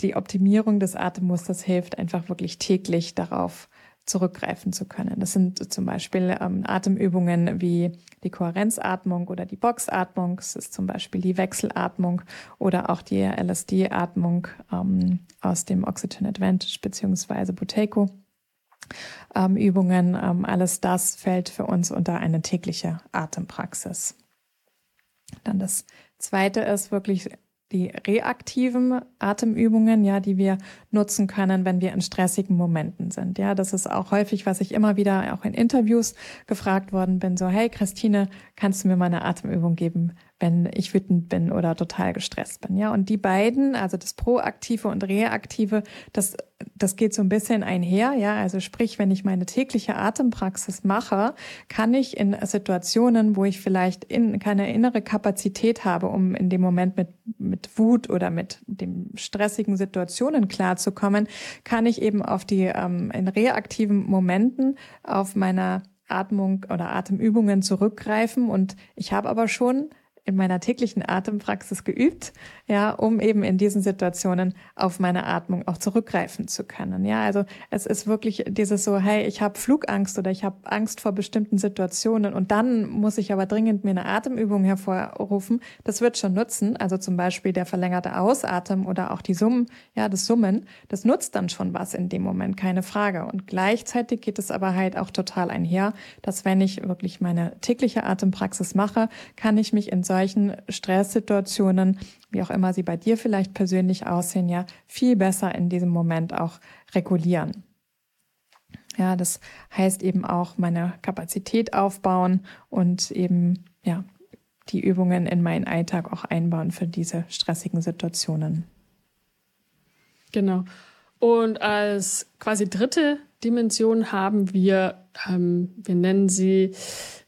Die Optimierung des Atemmusters hilft einfach wirklich täglich darauf zurückgreifen zu können. Das sind zum Beispiel ähm, Atemübungen wie die Kohärenzatmung oder die Boxatmung. Es ist zum Beispiel die Wechselatmung oder auch die LSD-Atmung ähm, aus dem Oxygen Advantage beziehungsweise Buteco. Ähm, Übungen, ähm, alles das fällt für uns unter eine tägliche Atempraxis. Dann das Zweite ist wirklich die reaktiven Atemübungen, ja, die wir nutzen können, wenn wir in stressigen Momenten sind. Ja, das ist auch häufig, was ich immer wieder auch in Interviews gefragt worden bin, so, hey Christine, kannst du mir mal eine Atemübung geben, wenn ich wütend bin oder total gestresst bin. Ja, und die beiden, also das Proaktive und Reaktive, das, das geht so ein bisschen einher. Ja, also sprich, wenn ich meine tägliche Atempraxis mache, kann ich in Situationen, wo ich vielleicht in, keine innere Kapazität habe, um in dem Moment mit, mit Wut oder mit den stressigen Situationen klarzukommen, kann ich eben auf die, ähm, in reaktiven Momenten auf meiner Atmung oder Atemübungen zurückgreifen und ich habe aber schon in meiner täglichen Atempraxis geübt, ja, um eben in diesen Situationen auf meine Atmung auch zurückgreifen zu können. Ja, also es ist wirklich dieses so, hey, ich habe Flugangst oder ich habe Angst vor bestimmten Situationen und dann muss ich aber dringend mir eine Atemübung hervorrufen. Das wird schon nutzen. Also zum Beispiel der verlängerte Ausatmen oder auch die Summen, ja, das Summen, das nutzt dann schon was in dem Moment, keine Frage. Und gleichzeitig geht es aber halt auch total einher, dass wenn ich wirklich meine tägliche Atempraxis mache, kann ich mich in solchen Stresssituationen, wie auch immer sie bei dir vielleicht persönlich aussehen, ja viel besser in diesem Moment auch regulieren. Ja, das heißt eben auch meine Kapazität aufbauen und eben, ja, die Übungen in meinen Alltag auch einbauen für diese stressigen Situationen. Genau. Und als quasi dritte Dimension haben wir, ähm, wir nennen sie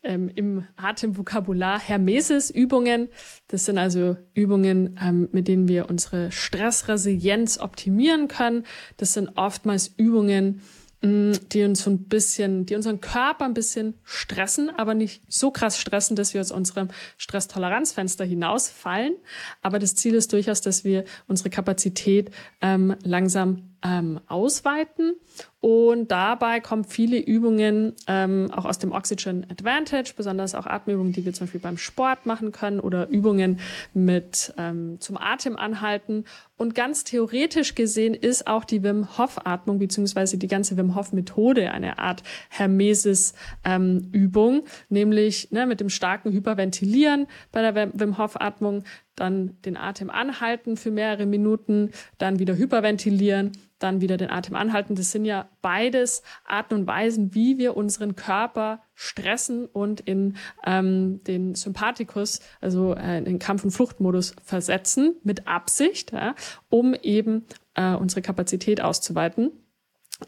ähm, im Atemvokabular Hermesis-Übungen. Das sind also Übungen, ähm, mit denen wir unsere Stressresilienz optimieren können. Das sind oftmals Übungen, Mm, die uns so ein bisschen, die unseren Körper ein bisschen stressen, aber nicht so krass stressen, dass wir aus unserem Stresstoleranzfenster hinausfallen. Aber das Ziel ist durchaus, dass wir unsere Kapazität ähm, langsam ähm, ausweiten. Und dabei kommen viele Übungen ähm, auch aus dem Oxygen Advantage, besonders auch Atemübungen, die wir zum Beispiel beim Sport machen können oder Übungen mit ähm, zum Atem anhalten. Und ganz theoretisch gesehen ist auch die Wim Hof Atmung beziehungsweise die ganze Wim Hof Methode eine Art Hermesis ähm, Übung, nämlich ne, mit dem starken Hyperventilieren bei der Wim Hof Atmung dann den Atem anhalten für mehrere Minuten, dann wieder hyperventilieren, dann wieder den Atem anhalten. Das sind ja beides Arten und Weisen, wie wir unseren Körper stressen und in ähm, den Sympathikus, also äh, in den Kampf- und Fluchtmodus versetzen, mit Absicht, ja, um eben äh, unsere Kapazität auszuweiten.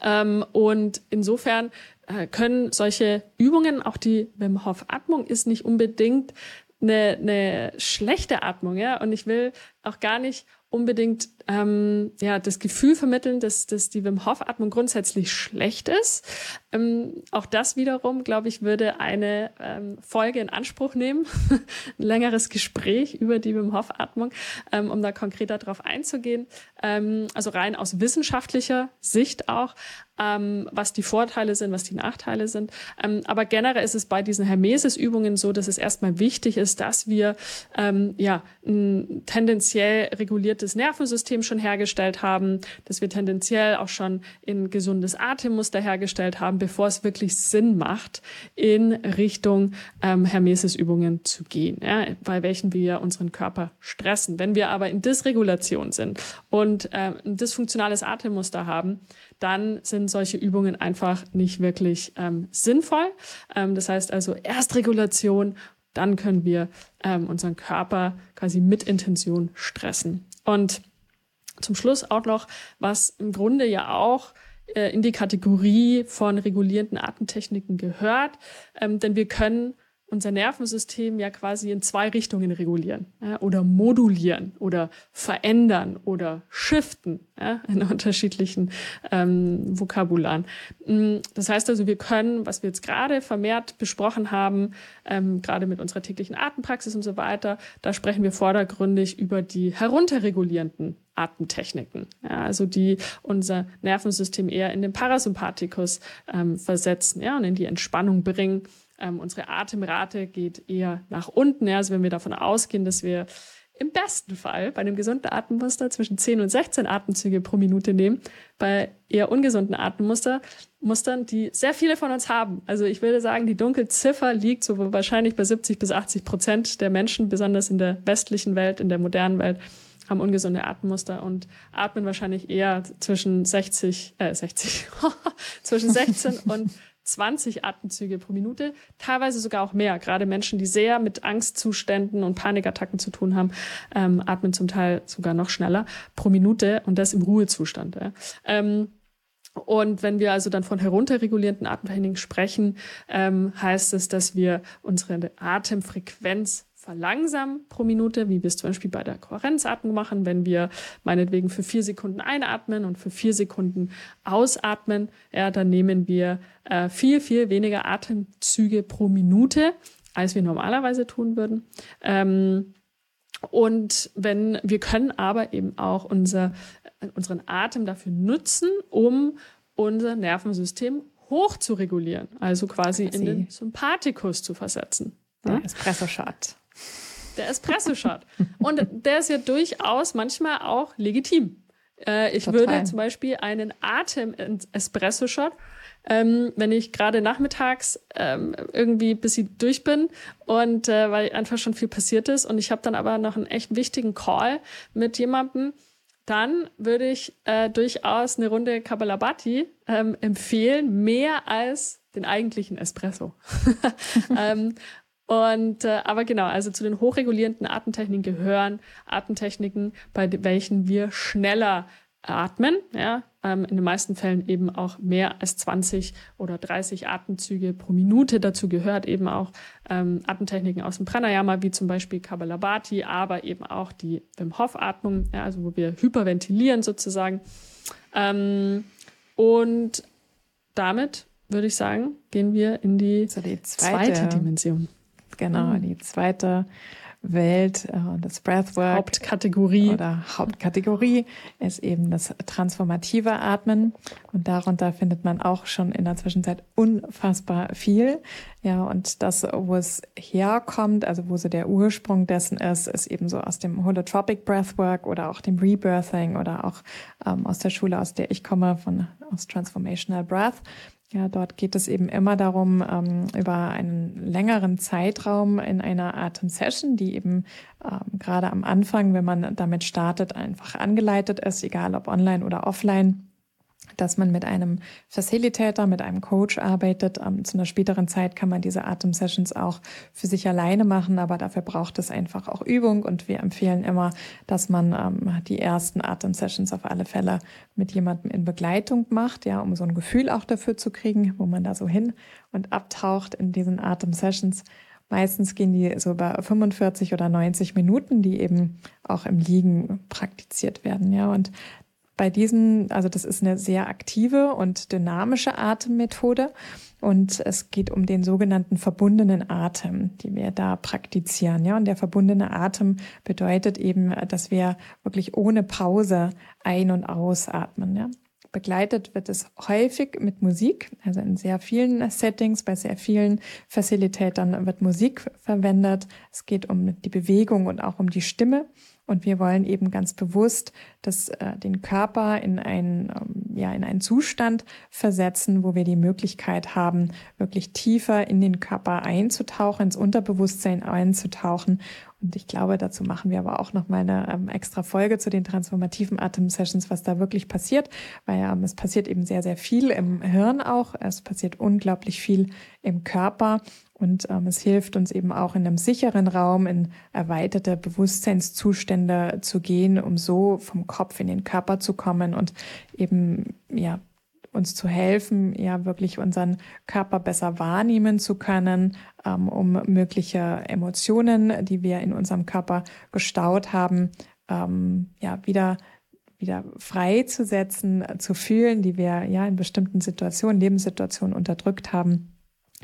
Ähm, und insofern äh, können solche Übungen, auch die Wim Hof Atmung ist nicht unbedingt eine, eine schlechte Atmung, ja. Und ich will auch gar nicht unbedingt ähm, ja das Gefühl vermitteln, dass, dass die Wim Hof Atmung grundsätzlich schlecht ist. Ähm, auch das wiederum, glaube ich, würde eine ähm, Folge in Anspruch nehmen, <laughs> ein längeres Gespräch über die Wim Hof Atmung, ähm, um da konkreter darauf einzugehen. Ähm, also rein aus wissenschaftlicher Sicht auch, ähm, was die Vorteile sind, was die Nachteile sind. Ähm, aber generell ist es bei diesen Hermesis-Übungen so, dass es erstmal wichtig ist, dass wir ähm, ja ein tendenziell reguliertes Nervensystem schon hergestellt haben, dass wir tendenziell auch schon ein gesundes Atemmuster hergestellt haben, bevor es wirklich Sinn macht, in Richtung ähm, Hermesis-Übungen zu gehen, ja, bei welchen wir unseren Körper stressen. Wenn wir aber in Dysregulation sind und äh, ein dysfunktionales Atemmuster haben, dann sind solche Übungen einfach nicht wirklich ähm, sinnvoll. Ähm, das heißt also Erstregulation, dann können wir ähm, unseren Körper quasi mit Intention stressen. Und zum Schluss auch noch, was im Grunde ja auch äh, in die Kategorie von regulierenden Atemtechniken gehört, ähm, denn wir können unser Nervensystem ja quasi in zwei Richtungen regulieren ja, oder modulieren oder verändern oder shiften ja, in unterschiedlichen ähm, Vokabularen. Mm, das heißt also, wir können, was wir jetzt gerade vermehrt besprochen haben, ähm, gerade mit unserer täglichen Atempraxis und so weiter, da sprechen wir vordergründig über die herunterregulierenden Atemtechniken, ja, also die unser Nervensystem eher in den Parasympathikus ähm, versetzen ja, und in die Entspannung bringen ähm, unsere Atemrate geht eher nach unten. Ja, also wenn wir davon ausgehen, dass wir im besten Fall bei einem gesunden Atemmuster zwischen 10 und 16 Atemzüge pro Minute nehmen, bei eher ungesunden Atemmuster, Mustern, die sehr viele von uns haben. Also ich würde sagen, die Dunkelziffer liegt so wahrscheinlich bei 70 bis 80 Prozent der Menschen, besonders in der westlichen Welt, in der modernen Welt, haben ungesunde Atemmuster und atmen wahrscheinlich eher zwischen 60, äh 60, <laughs> zwischen 16 <laughs> und 20 Atemzüge pro Minute, teilweise sogar auch mehr. Gerade Menschen, die sehr mit Angstzuständen und Panikattacken zu tun haben, ähm, atmen zum Teil sogar noch schneller pro Minute und das im Ruhezustand. Ja. Ähm, und wenn wir also dann von herunterregulierenden Atemtechniken sprechen, ähm, heißt es, dass wir unsere Atemfrequenz verlangsamen pro Minute, wie wir es zum Beispiel bei der Kohärenzatmung machen, wenn wir meinetwegen für vier Sekunden einatmen und für vier Sekunden ausatmen, ja, dann nehmen wir äh, viel, viel weniger Atemzüge pro Minute, als wir normalerweise tun würden. Ähm, und wenn wir können aber eben auch unser, unseren Atem dafür nutzen, um unser Nervensystem hoch zu regulieren, also quasi in den Sympathikus zu versetzen. Der Espresso-Shot. Der Espresso-Shot. Und der ist ja durchaus manchmal auch legitim Äh, ich Total. würde zum Beispiel einen Atem-Espresso-Shot ähm, wenn ich gerade nachmittags ähm, irgendwie bis ich durch bin und äh, weil einfach schon viel passiert ist und ich habe dann aber noch einen echt wichtigen Call mit jemandem, dann würde ich äh, durchaus eine Runde Kabbalabati ähm, empfehlen, mehr als den eigentlichen Espresso. <laughs> ähm, und äh, aber genau, also zu den hochregulierenden Atemtechniken gehören Atemtechniken, bei welchen wir schneller atmen, ja, ähm, in den meisten Fällen eben auch mehr als 20 oder 30 Atemzüge pro Minute. Dazu gehört eben auch ähm, Atemtechniken aus dem Pranayama, wie zum Beispiel Kabbalabhati, aber eben auch die Wim Hof Atmung, ja, also wo wir hyperventilieren sozusagen. Ähm, und damit würde ich sagen, gehen wir in die, so die zweite, zweite, Dimension. Genau, mhm. die zweite Welt äh, das Breathwork. Hauptkategorie. Oder Hauptkategorie ist eben das transformative Atmen. Und darunter findet man auch schon in der Zwischenzeit unfassbar viel. Ja, und das, wo es herkommt, also wo so der Ursprung dessen ist, ist eben so aus dem Holotropic Breathwork oder auch dem Rebirthing oder auch ähm, aus der Schule, aus der ich komme, von aus Transformational Breath. Ja, dort geht es eben immer darum, ähm, über einen längeren Zeitraum in einer Atem-Session, die eben ähm, gerade am Anfang, wenn man damit startet, einfach angeleitet ist, egal ob online oder offline, dass man mit einem Facilitator, mit einem Coach arbeitet. Ähm, zu einer späteren Zeit kann man diese Atem-Sessions auch für sich alleine machen, aber dafür braucht es einfach auch Übung und wir empfehlen immer, dass man ähm, die ersten Atem-Sessions auf alle Fälle mit jemandem in Begleitung macht, ja, um so ein Gefühl auch dafür zu kriegen, wo man da so hin und abtaucht in diesen Atem-Sessions. Meistens gehen die so über 45 oder 90 Minuten, die eben auch im Liegen praktiziert werden, ja. Und bei diesen, also das ist eine sehr aktive und dynamische Atemmethode und es geht um den sogenannten verbundenen Atem, die wir da praktizieren. Ja, und der verbundene Atem bedeutet eben, dass wir wirklich ohne Pause ein- und ausatmen. Ja. Begleitet wird es häufig mit Musik, also in sehr vielen Settings, bei sehr vielen Facilitatern wird Musik verwendet. Es geht um die Bewegung und auch um die Stimme. Und wir wollen eben ganz bewusst das, äh, den Körper in einen, ähm, ja, in einen Zustand versetzen, wo wir die Möglichkeit haben, wirklich tiefer in den Körper einzutauchen, ins Unterbewusstsein einzutauchen. Und ich glaube, dazu machen wir aber auch noch mal eine ähm, extra Folge zu den transformativen Atem-Sessions, was da wirklich passiert, weil ähm, es passiert eben sehr, sehr viel im Hirn auch. Es passiert unglaublich viel im Körper. Und ähm, es hilft uns eben auch in einem sicheren Raum in erweiterte Bewusstseinszustände zu gehen, um so vom Kopf in den Körper zu kommen und eben ja uns zu helfen, ja wirklich unseren Körper besser wahrnehmen zu können, ähm, um mögliche Emotionen, die wir in unserem Körper gestaut haben, ähm, ja wieder wieder freizusetzen, zu fühlen, die wir ja in bestimmten Situationen, Lebenssituationen unterdrückt haben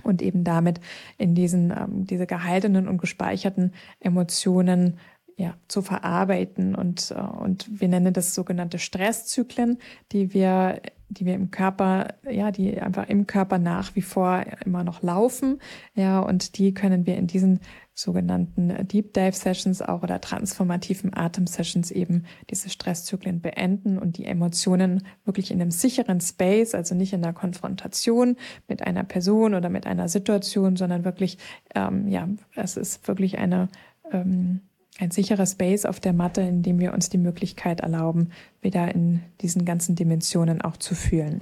und eben damit in diesen ähm, diese gehaltenen und gespeicherten Emotionen ja, zu verarbeiten und, äh, und wir nennen das sogenannte Stresszyklen, die wir, die wir im Körper, ja, die einfach im Körper nach wie vor immer noch laufen, ja, und die können wir in diesen sogenannten Deep Dive Sessions auch oder transformativen Atem Sessions eben diese Stresszyklen beenden und die Emotionen wirklich in einem sicheren Space, also nicht in der Konfrontation mit einer Person oder mit einer Situation, sondern wirklich, ähm, ja, es ist wirklich eine, ähm, ein sicherer Space auf der Matte, in dem wir uns die Möglichkeit erlauben, wieder in diesen ganzen Dimensionen auch zu fühlen.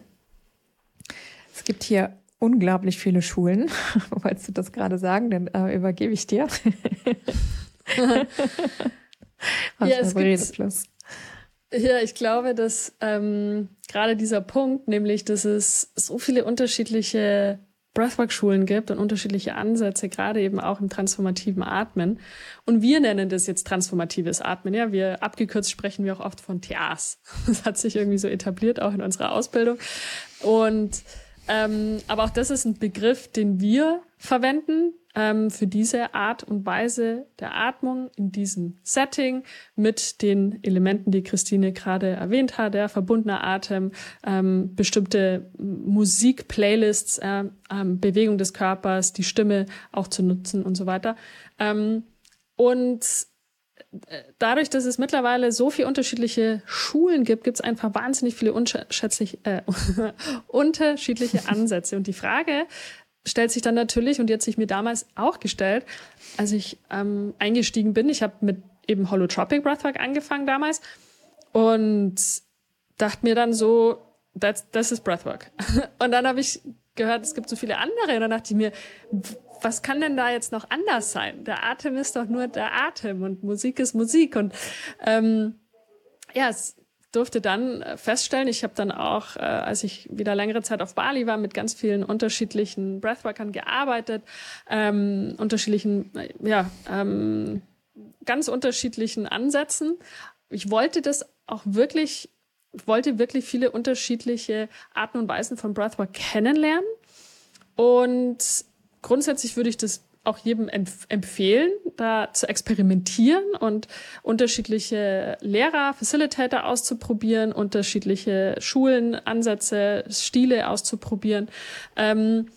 Es gibt hier unglaublich viele Schulen. <laughs> Wolltest du das gerade sagen? Dann äh, übergebe ich dir. <laughs> ja, es gibt, ja, ich glaube, dass ähm, gerade dieser Punkt, nämlich, dass es so viele unterschiedliche Breathwork-Schulen gibt und unterschiedliche Ansätze, gerade eben auch im transformativen Atmen. Und wir nennen das jetzt transformatives Atmen. Ja, wir abgekürzt sprechen wir auch oft von TAs. <laughs> Das hat sich irgendwie so etabliert, auch in unserer Ausbildung. Und ähm, aber auch das ist ein Begriff, den wir verwenden ähm, für diese Art und Weise der Atmung in diesem Setting mit den Elementen, die Christine gerade erwähnt hat, der verbundener Atem, ähm, bestimmte Musik-Playlists, äh, Bewegung des Körpers, die Stimme auch zu nutzen und so weiter. Ähm, und dadurch, dass es mittlerweile so viele unterschiedliche Schulen gibt, gibt es einfach wahnsinnig viele äh, <laughs> unterschiedliche Ansätze. Und die Frage stellt sich dann natürlich, und die hat sich mir damals auch gestellt, als ich ähm, eingestiegen bin, ich habe mit eben Holotropic Breathwork angefangen damals und dachte mir dann so, das, das ist Breathwork. <laughs> Und dann habe ich gehört, es gibt so viele andere. Und dann dachte ich mir, was kann denn da jetzt noch anders sein? Der Atem ist doch nur der Atem und Musik ist Musik. Und ähm, ja, es durfte dann äh, feststellen, ich habe dann auch, äh, als ich wieder längere Zeit auf Bali war, mit ganz vielen unterschiedlichen Breathworkern gearbeitet, ähm, unterschiedlichen, äh, ja, ähm, ganz unterschiedlichen Ansätzen. Ich wollte das auch wirklich ich wollte wirklich viele unterschiedliche Arten und Weisen von Breathwork kennenlernen. Und grundsätzlich würde ich das auch jedem empf empfehlen, da zu experimentieren und unterschiedliche Lehrer, Facilitator auszuprobieren, unterschiedliche Schulen, Ansätze, Stile auszuprobieren. Ähm,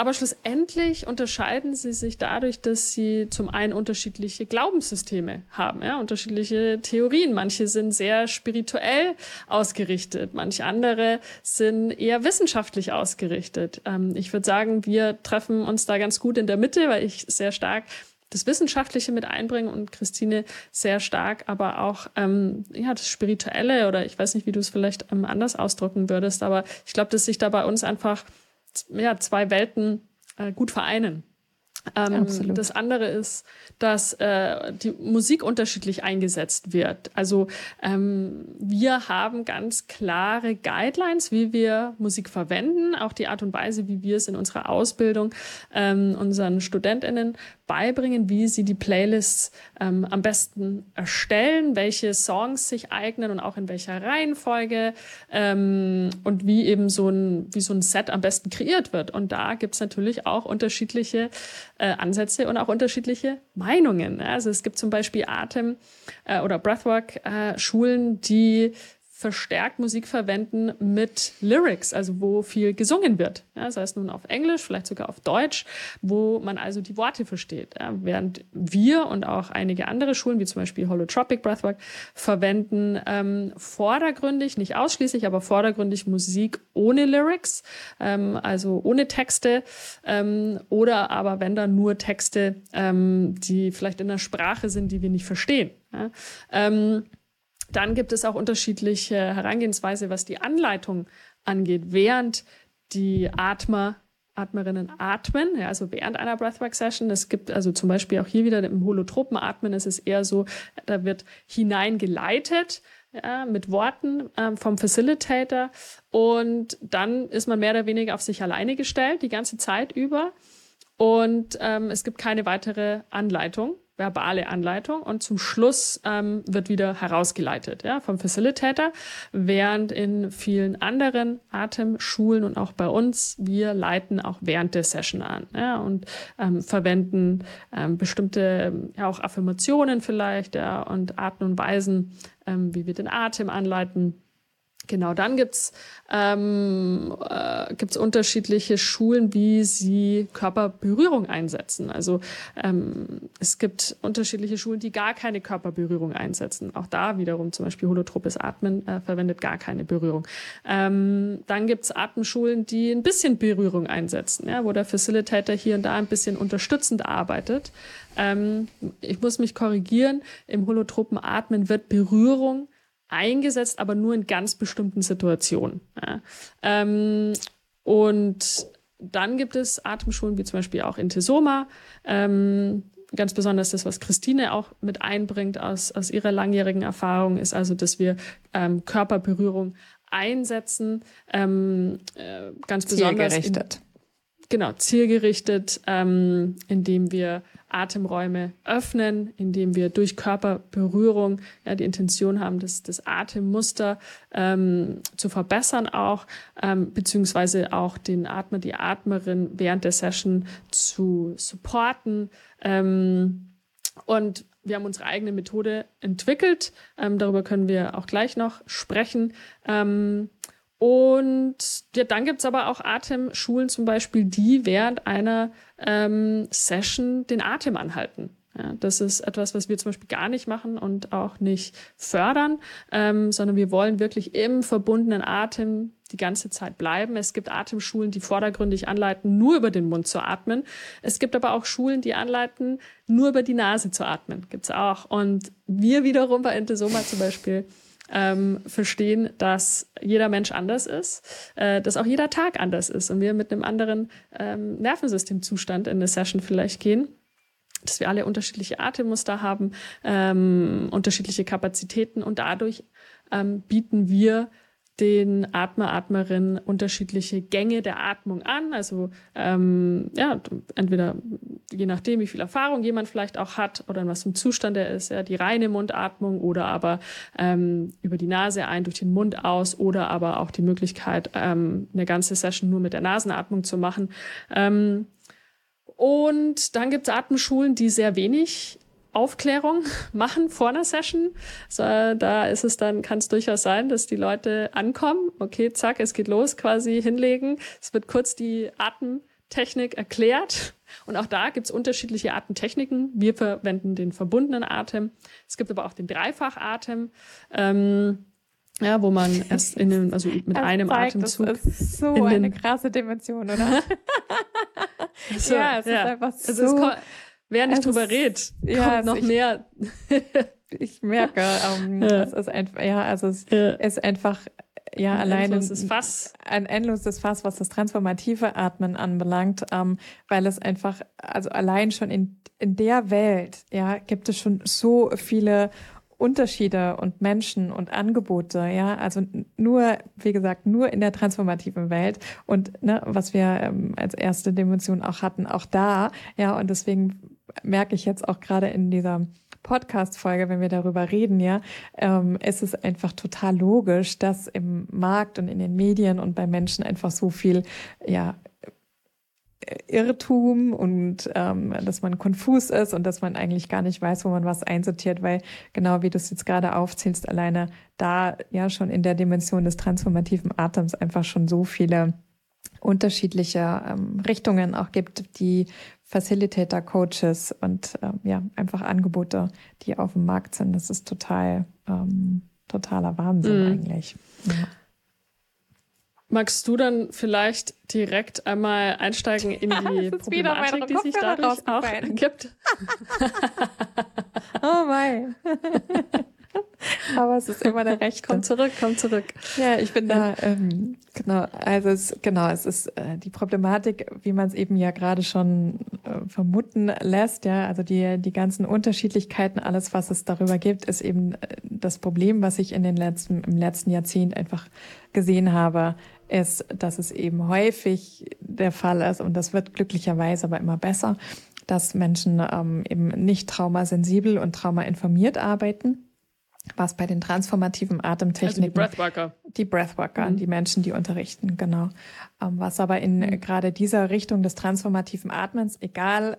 aber schlussendlich unterscheiden sie sich dadurch, dass sie zum einen unterschiedliche Glaubenssysteme haben, ja, unterschiedliche Theorien. Manche sind sehr spirituell ausgerichtet, manche andere sind eher wissenschaftlich ausgerichtet. Ähm, ich würde sagen, wir treffen uns da ganz gut in der Mitte, weil ich sehr stark das Wissenschaftliche mit einbringe und Christine sehr stark, aber auch ähm, ja das Spirituelle oder ich weiß nicht, wie du es vielleicht ähm, anders ausdrücken würdest, aber ich glaube, dass sich da bei uns einfach ja, zwei Welten äh, gut vereinen. Ähm, das andere ist, dass äh, die Musik unterschiedlich eingesetzt wird. Also ähm, wir haben ganz klare Guidelines, wie wir Musik verwenden, auch die Art und Weise, wie wir es in unserer Ausbildung ähm, unseren Studentinnen beibringen, wie sie die Playlists ähm, am besten erstellen, welche Songs sich eignen und auch in welcher Reihenfolge ähm, und wie eben so ein, wie so ein Set am besten kreiert wird. Und da gibt's natürlich auch unterschiedliche äh, Ansätze und auch unterschiedliche Meinungen. Also es gibt zum Beispiel Atem- äh, oder Breathwork-Schulen, äh, die verstärkt Musik verwenden mit Lyrics, also wo viel gesungen wird. Ja, sei es nun auf Englisch, vielleicht sogar auf Deutsch, wo man also die Worte versteht. Ja, während wir und auch einige andere Schulen, wie zum Beispiel Holotropic Breathwork, verwenden ähm, vordergründig, nicht ausschließlich, aber vordergründig Musik ohne Lyrics, ähm, also ohne Texte ähm, oder aber wenn dann nur Texte, ähm, die vielleicht in einer Sprache sind, die wir nicht verstehen. Ja, ähm, dann gibt es auch unterschiedliche Herangehensweise, was die Anleitung angeht, während die Atmer Atmerinnen atmen, ja, also während einer Breathwork-Session. Es gibt also zum Beispiel auch hier wieder im holotropen Atmen, es ist eher so, da wird hineingeleitet ja, mit Worten ähm, vom Facilitator. Und dann ist man mehr oder weniger auf sich alleine gestellt, die ganze Zeit über. Und ähm, es gibt keine weitere Anleitung verbale Anleitung und zum Schluss ähm, wird wieder herausgeleitet ja, vom Facilitator, während in vielen anderen Atemschulen und auch bei uns, wir leiten auch während der Session an ja, und ähm, verwenden ähm, bestimmte ja, auch Affirmationen vielleicht ja, und Arten und Weisen, ähm, wie wir den Atem anleiten Genau, dann gibt's ähm, äh, gibt's unterschiedliche Schulen, wie sie Körperberührung einsetzen. Also ähm, es gibt unterschiedliche Schulen, die gar keine Körperberührung einsetzen. Auch da wiederum zum Beispiel holotropes Atmen äh, verwendet gar keine Berührung. Ähm, dann gibt's Atemschulen, die ein bisschen Berührung einsetzen, ja, wo der Facilitator hier und da ein bisschen unterstützend arbeitet. Ähm, ich muss mich korrigieren, im holotropen Atmen wird Berührung eingesetzt, aber nur in ganz bestimmten Situationen. Ja. Ähm, und dann gibt es Atemschulen, wie zum Beispiel auch Intesoma. Ähm, ganz besonders das, was Christine auch mit einbringt aus, aus ihrer langjährigen Erfahrung, ist also, dass wir ähm, Körperberührung einsetzen. Ähm, äh, ganz besonders. Zielgerichtet. In, genau, zielgerichtet, ähm, indem wir Atemräume öffnen, indem wir durch Körperberührung ja, die Intention haben, das, das Atemmuster ähm, zu verbessern auch, ähm, beziehungsweise auch den Atmer, die Atmerin während der Session zu supporten. Ähm, und wir haben unsere eigene Methode entwickelt. Ähm, darüber können wir auch gleich noch sprechen. Ähm, und ja, dann gibt's aber auch Atemschulen zum Beispiel, die während einer ähm, Session den Atem anhalten. Ja, das ist etwas, was wir zum Beispiel gar nicht machen und auch nicht fördern, ähm, sondern wir wollen wirklich im verbundenen Atem die ganze Zeit bleiben. Es gibt Atemschulen, die vordergründig anleiten, nur über den Mund zu atmen. Es gibt aber auch Schulen, die anleiten, nur über die Nase zu atmen. Gibt's auch. Und wir wiederum bei Intesoma zum Beispiel ähm, verstehen, dass jeder Mensch anders ist, äh, dass auch jeder Tag anders ist und wir mit einem anderen ähm, Nervensystemzustand in eine Session vielleicht gehen dass wir alle unterschiedliche Atemmuster haben, ähm, unterschiedliche Kapazitäten und dadurch ähm, bieten wir den Atmer, Atmerin unterschiedliche Gänge der Atmung an. Also ähm, ja, entweder je nachdem, wie viel Erfahrung jemand vielleicht auch hat oder in was für Zustand er ist, ja, die reine Mundatmung oder aber ähm, über die Nase ein, durch den Mund aus oder aber auch die Möglichkeit, ähm, eine ganze Session nur mit der Nasenatmung zu machen. Ähm, und dann gibt es Atemschulen, die sehr wenig Aufklärung <laughs> machen vor einer Session. So, da ist es dann, kann es durchaus sein, dass die Leute ankommen, okay, zack, es geht los, quasi hinlegen. Es wird kurz die Atemtechnik erklärt. Und auch da gibt es unterschiedliche Atemtechniken. Wir verwenden den verbundenen Atem. Es gibt aber auch den Dreifach-Atem. Ähm, ja, wo man <laughs> erst in einem, also mit das einem zeigt, Atemzug. Das ist so eine krasse Dimension, oder? so, <laughs> ja, es ja. ist einfach so. Also Wer nicht drüber redet, ja, kommt noch ich, mehr. <laughs> ich merke, ähm, ja. es ist einfach, ja, also es ja. ist einfach, ja, ein alleine endloses Fass. ein endloses Fass, was das transformative Atmen anbelangt, ähm, weil es einfach, also allein schon in, in der Welt, ja, gibt es schon so viele Unterschiede und Menschen und Angebote, ja, also nur, wie gesagt, nur in der transformativen Welt und ne, was wir ähm, als erste Dimension auch hatten, auch da, ja, und deswegen merke ich jetzt auch gerade in dieser Podcast-Folge, wenn wir darüber reden, ja, ähm, ist einfach total logisch, dass im Markt und in den Medien und bei Menschen einfach so viel, ja, Irrtum und ähm, dass man konfus ist und dass man eigentlich gar nicht weiß, wo man was einsortiert, weil genau wie du es jetzt gerade aufzählst, alleine da ja schon in der Dimension des transformativen Atems einfach schon so viele unterschiedliche ähm, Richtungen auch gibt, die Facilitator, Coaches und ähm, ja, einfach Angebote, die auf dem Markt sind. Das ist total, ähm, totaler Wahnsinn mm. eigentlich. Ja. Magst du dann vielleicht direkt einmal einsteigen in <laughs> die Problematik, die sich dadurch auch gibt? <laughs> <laughs> oh mein. <laughs> Aber es ist immer der <laughs> Rechte. Komm zurück, komm zurück. Ja, ich bin da, ähm, genau, also es, genau, es ist äh, die Problematik, wie man es eben ja gerade schon äh, vermuten lässt, ja, also die, die ganzen Unterschiedlichkeiten, alles, was es darüber gibt, ist eben äh, das Problem, was ich in den letzten, im letzten Jahrzehnt einfach gesehen habe, ist, dass es eben häufig der Fall ist und das wird glücklicherweise aber immer besser, dass Menschen ähm, eben nicht traumasensibel und traumainformiert arbeiten was bei den transformativen Atemtechniken. Also die Breathworker. Die Breathworker, mhm. die Menschen, die unterrichten, genau. Ähm, was aber in mhm. gerade dieser Richtung des transformativen Atmens, egal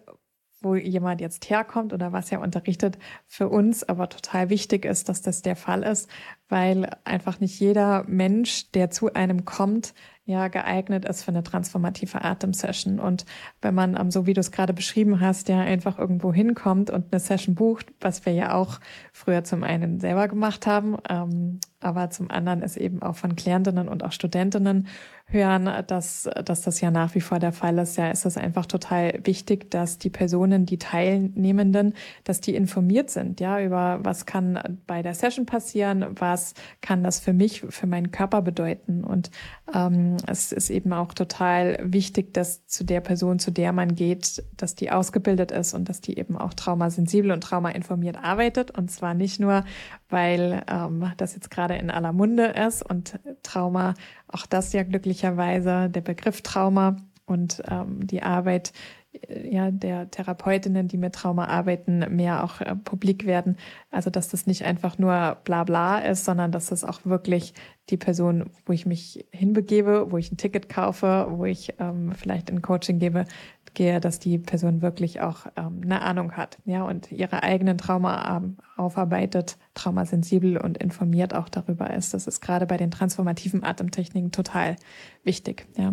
wo jemand jetzt herkommt oder was er unterrichtet, für uns aber total wichtig ist, dass das der Fall ist, weil einfach nicht jeder Mensch, der zu einem kommt, ja geeignet ist für eine transformative Atemsession. Und wenn man, ähm, so wie du es gerade beschrieben hast, ja einfach irgendwo hinkommt und eine Session bucht, was wir ja auch früher zum einen selber gemacht haben, ähm, aber zum anderen ist eben auch von Klientinnen und auch Studentinnen hören, dass, dass das ja nach wie vor der Fall ist. Ja, ist es einfach total wichtig, dass die Personen, die Teilnehmenden, dass die informiert sind, ja, über was kann bei der Session passieren, was kann das für mich, für meinen Körper bedeuten. Und ähm, es ist eben auch total wichtig, dass zu der Person, zu der man geht, dass die ausgebildet ist und dass die eben auch traumasensibel und traumainformiert arbeitet. Und zwar nicht nur, weil ähm, das jetzt gerade in aller Munde ist und Trauma, auch das ja glücklicherweise, der Begriff Trauma und ähm, die Arbeit ja, der Therapeutinnen, die mit Trauma arbeiten, mehr auch äh, publik werden. Also, dass das nicht einfach nur bla bla ist, sondern dass das auch wirklich die Person, wo ich mich hinbegebe, wo ich ein Ticket kaufe, wo ich ähm, vielleicht ein Coaching gebe, gehe, dass die Person wirklich auch ähm, eine Ahnung hat, ja, und ihre eigenen Trauma ähm, aufarbeitet, traumasensibel und informiert auch darüber ist. Das ist gerade bei den transformativen Atemtechniken total wichtig, ja.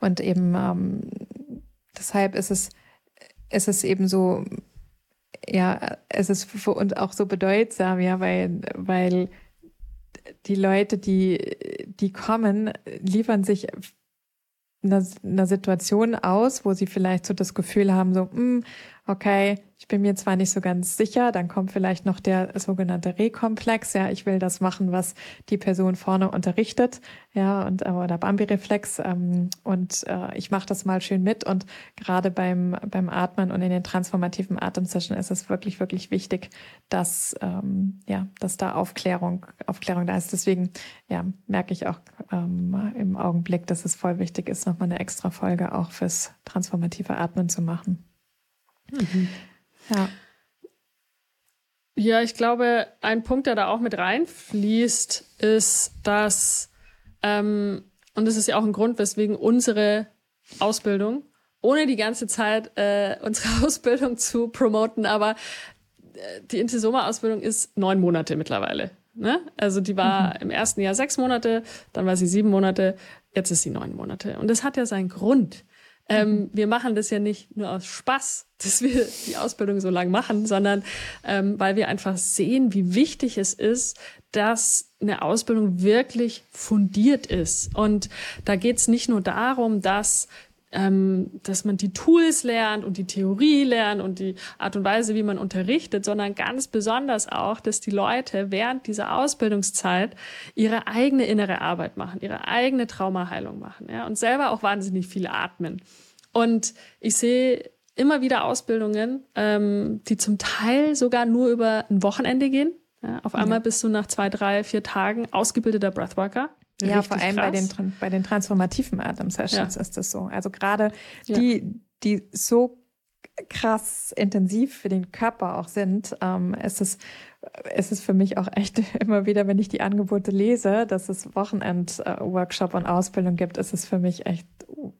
Und eben ähm, deshalb ist es, ist es eben so ja, es ist für uns auch so bedeutsam, ja, weil, weil die Leute, die, die kommen, liefern sich einer, Situation aus, wo sie vielleicht so das Gefühl haben, so, mh, hm, okay, ich bin mir zwar nicht so ganz sicher, dann kommt vielleicht noch der sogenannte Rekomplex, ja, ich will das machen, was die Person vorne unterrichtet, ja, und äh, oder Bambi-Reflex ähm, und äh, ich mache das mal schön mit und gerade beim beim Atmen und in den transformativen Atemsession ist es wirklich wirklich wichtig, dass ähm, ja, dass da Aufklärung Aufklärung da ist. Deswegen ja merke ich auch ähm, im Augenblick, dass es voll wichtig ist, nochmal eine extra Folge auch fürs transformative Atmen zu machen. Mhm. Ja. Ja, ich glaube, ein Punkt, der da auch mit reinfließt, ist, dass, ähm, und das ist ja auch ein Grund, weswegen unsere Ausbildung, ohne die ganze Zeit äh, unsere <laughs> Ausbildung zu promoten, aber äh, die Intesoma-Ausbildung ist neun Monate mittlerweile. Ne? Also die war mhm. im ersten Jahr sechs Monate, dann war sie sieben Monate, jetzt ist sie neun Monate. Und das hat ja seinen Grund. Ähm, mhm. wir machen das ja nicht nur aus Spaß, <laughs> dass wir die Ausbildung so lang machen, sondern ähm, weil wir einfach sehen, wie wichtig es ist, dass eine Ausbildung wirklich fundiert ist. Und da geht es nicht nur darum, dass ähm, dass man die Tools lernt und die Theorie lernt und die Art und Weise, wie man unterrichtet, sondern ganz besonders auch, dass die Leute während dieser Ausbildungszeit ihre eigene innere Arbeit machen, ihre eigene Traumaheilung machen ja, und selber auch wahnsinnig viel atmen. Und ich sehe immer wieder Ausbildungen, ähm, die zum Teil sogar nur über ein Wochenende gehen. Ja, auf einmal ja. bist du nach zwei, drei, vier Tagen ausgebildeter Breathworker. Ja, vor allem bei den, bei den transformativen Atem-Sessions ja. ist das so. Also gerade die, die so krass intensiv für den Körper auch sind, ähm, ist es es ist für mich auch echt <laughs> immer wieder, wenn ich die Angebote lese, dass es Wochenend-Workshop und Ausbildung gibt, ist es für mich echt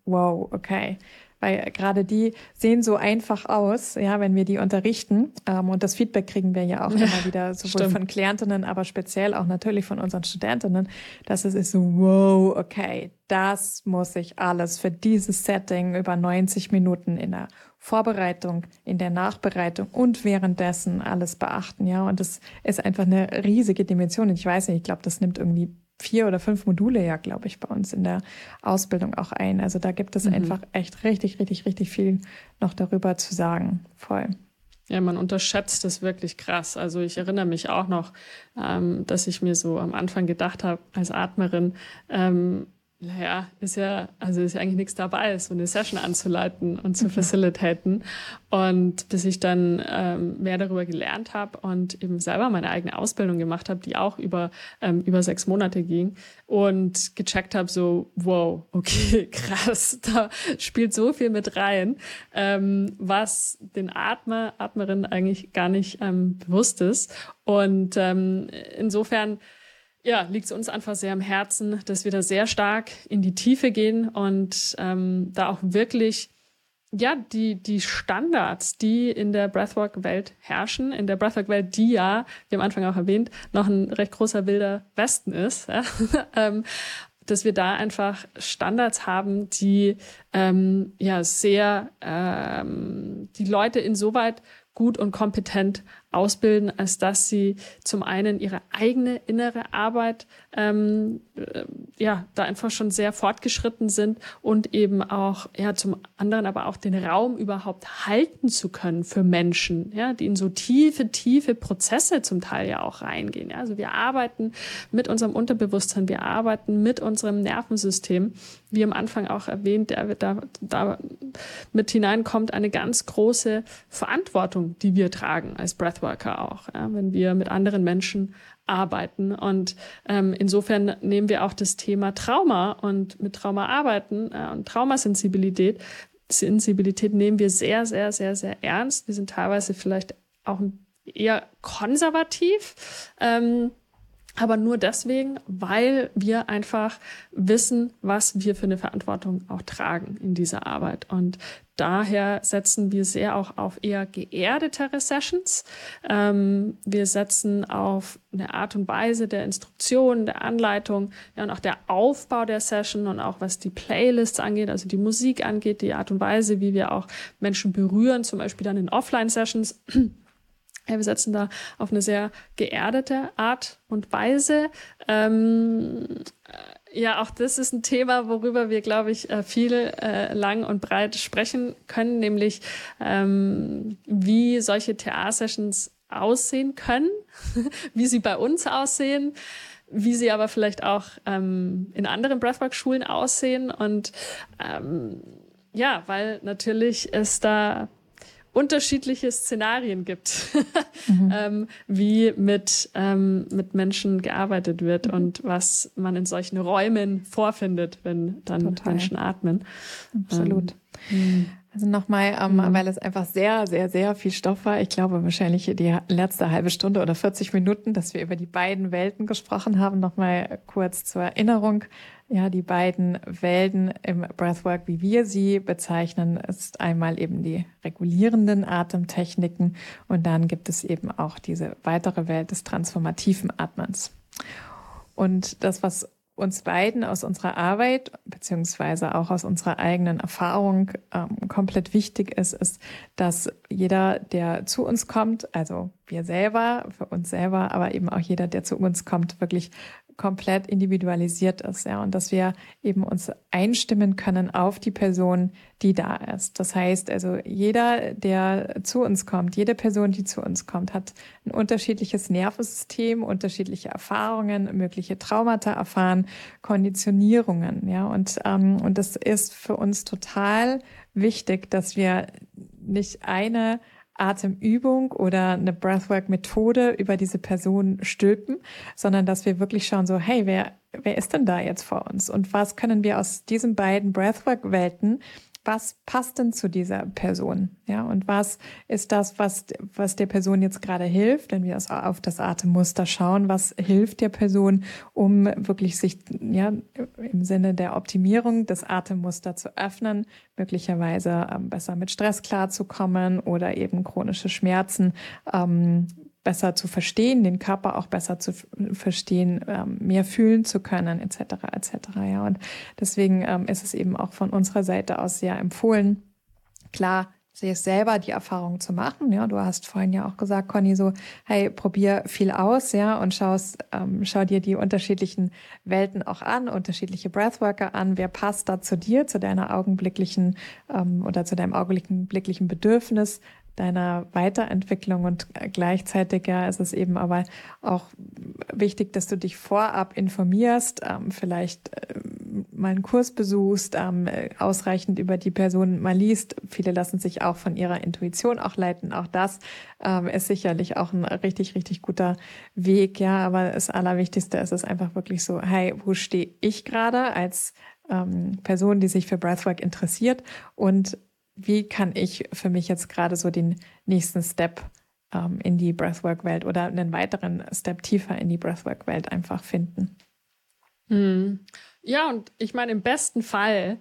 wow, okay weil gerade die sehen so einfach aus, ja, wenn wir die unterrichten. Ähm, und das Feedback kriegen wir ja auch ja, immer wieder, sowohl stimmt. von Klientinnen, aber speziell auch natürlich von unseren Studentinnen, dass es ist so, wow, okay, das muss ich alles für dieses Setting über 90 Minuten in der Vorbereitung, in der Nachbereitung und währenddessen alles beachten, ja. Und das ist einfach eine riesige Dimension. Ich weiß nicht, ich glaube, das nimmt irgendwie vier oder fünf Module ja, glaube ich, bei uns in der Ausbildung auch ein. Also da gibt es mhm. einfach echt richtig, richtig, richtig viel noch darüber zu sagen. Voll. Ja, man unterschätzt es wirklich krass. Also ich erinnere mich auch noch, ähm, dass ich mir so am Anfang gedacht habe, als Atmerin, ähm, naja, ist ja, also ist ja eigentlich nichts dabei, so eine Session anzuleiten und zu mhm. facilitaten. Und bis ich dann ähm, mehr darüber gelernt habe und eben selber meine eigene Ausbildung gemacht habe, die auch über, ähm, über sechs Monate ging und gecheckt habe, so, wow, okay, <laughs> krass, da spielt so viel mit rein, ähm, was den Atmer, Atmerin eigentlich gar nicht ähm, bewusst ist. Und ähm, insofern ja, liegt es uns einfach sehr am Herzen, dass wir da sehr stark in die Tiefe gehen und ähm, da auch wirklich ja, die, die Standards, die in der Breathwork-Welt herrschen, in der Breathwork-Welt, die ja, wie am Anfang auch erwähnt, noch ein recht großer wilder Westen ist, ja, <laughs> ähm, dass wir da einfach Standards haben, die ähm, ja sehr ähm, die Leute insoweit gut und kompetent ausbilden, als dass sie zum einen ihre eigene innere Arbeit ähm, äh, ja da einfach schon sehr fortgeschritten sind und eben auch ja zum anderen aber auch den Raum überhaupt halten zu können für Menschen, ja, die in so tiefe tiefe Prozesse zum Teil ja auch reingehen. Ja? Also wir arbeiten mit unserem Unterbewusstsein, wir arbeiten mit unserem Nervensystem, wie am Anfang auch erwähnt, der, da, da mit hineinkommt eine ganz große Verantwortung, die wir tragen als Breath Breathworker auch, ja, wenn wir mit anderen Menschen arbeiten. Und ähm, insofern nehmen wir auch das Thema Trauma und mit Trauma arbeiten äh, und Traumasensibilität Sensibilität nehmen wir sehr, sehr, sehr, sehr ernst. Wir sind teilweise vielleicht auch eher konservativ. Ähm, aber nur deswegen, weil wir einfach wissen, was wir für eine Verantwortung auch tragen in dieser Arbeit. Und daher setzen wir sehr auch auf eher geerdetere Sessions. Ähm, wir setzen auf eine Art und Weise der Instruktion, der Anleitung ja, und auch der Aufbau der Session und auch was die Playlists angeht, also die Musik angeht, die Art und Weise, wie wir auch Menschen berühren, zum Beispiel dann in Offline-Sessions wir setzen da auf eine sehr geerdete Art und Weise. Ähm, äh, ja, auch das ist ein Thema, worüber wir, glaube ich, äh, viel äh, lang und breit sprechen können, nämlich ähm, wie solche TR-Sessions aussehen können, <laughs> wie sie bei uns aussehen, wie sie aber vielleicht auch ähm, in anderen Breathwork-Schulen aussehen. Und ähm, ja, weil natürlich es da unterschiedliche Szenarien gibt, <laughs> mhm. ähm, wie mit, ähm, mit Menschen gearbeitet wird mhm. und was man in solchen Räumen vorfindet, wenn dann Total. Menschen atmen. Absolut. Ähm, also nochmal, ähm, mhm. weil es einfach sehr, sehr, sehr viel Stoff war. Ich glaube wahrscheinlich die letzte halbe Stunde oder 40 Minuten, dass wir über die beiden Welten gesprochen haben. Nochmal kurz zur Erinnerung. Ja, die beiden Welten im Breathwork, wie wir sie bezeichnen, ist einmal eben die regulierenden Atemtechniken und dann gibt es eben auch diese weitere Welt des transformativen Atmens. Und das, was uns beiden aus unserer Arbeit beziehungsweise auch aus unserer eigenen Erfahrung ähm, komplett wichtig ist, ist, dass jeder, der zu uns kommt, also wir selber, für uns selber, aber eben auch jeder, der zu uns kommt, wirklich komplett individualisiert ist, ja, und dass wir eben uns einstimmen können auf die Person, die da ist. Das heißt also, jeder, der zu uns kommt, jede Person, die zu uns kommt, hat ein unterschiedliches Nervensystem, unterschiedliche Erfahrungen, mögliche Traumata erfahren, Konditionierungen, ja, und ähm, und das ist für uns total wichtig, dass wir nicht eine Atemübung oder eine Breathwork-Methode über diese Person stülpen, sondern dass wir wirklich schauen, so, hey, wer, wer ist denn da jetzt vor uns? Und was können wir aus diesen beiden Breathwork-Welten was passt denn zu dieser Person? Ja, und was ist das, was, was der Person jetzt gerade hilft, wenn wir auf das Atemmuster schauen, was hilft der Person, um wirklich sich, ja, im Sinne der Optimierung des Atemmusters zu öffnen, möglicherweise ähm, besser mit Stress klarzukommen oder eben chronische Schmerzen ähm, besser zu verstehen, den Körper auch besser zu verstehen, ähm, mehr fühlen zu können, etc. etc. Ja, und deswegen ähm, ist es eben auch von unserer Seite aus sehr empfohlen, klar sich selber die Erfahrung zu machen. Ja, du hast vorhin ja auch gesagt, Conny, so, hey, probier viel aus, ja, und schaust, ähm, schau dir die unterschiedlichen Welten auch an, unterschiedliche Breathworker an. Wer passt da zu dir, zu deiner augenblicklichen ähm, oder zu deinem augenblicklichen Bedürfnis? Deiner Weiterentwicklung und gleichzeitig ja ist es eben aber auch wichtig, dass du dich vorab informierst, ähm, vielleicht äh, mal einen Kurs besuchst, ähm, ausreichend über die Person mal liest. Viele lassen sich auch von ihrer Intuition auch leiten. Auch das ähm, ist sicherlich auch ein richtig, richtig guter Weg. Ja, aber das Allerwichtigste ist es einfach wirklich so, hey, wo stehe ich gerade als ähm, Person, die sich für Breathwork interessiert und wie kann ich für mich jetzt gerade so den nächsten Step ähm, in die Breathwork-Welt oder einen weiteren Step tiefer in die Breathwork-Welt einfach finden? Hm. Ja, und ich meine, im besten Fall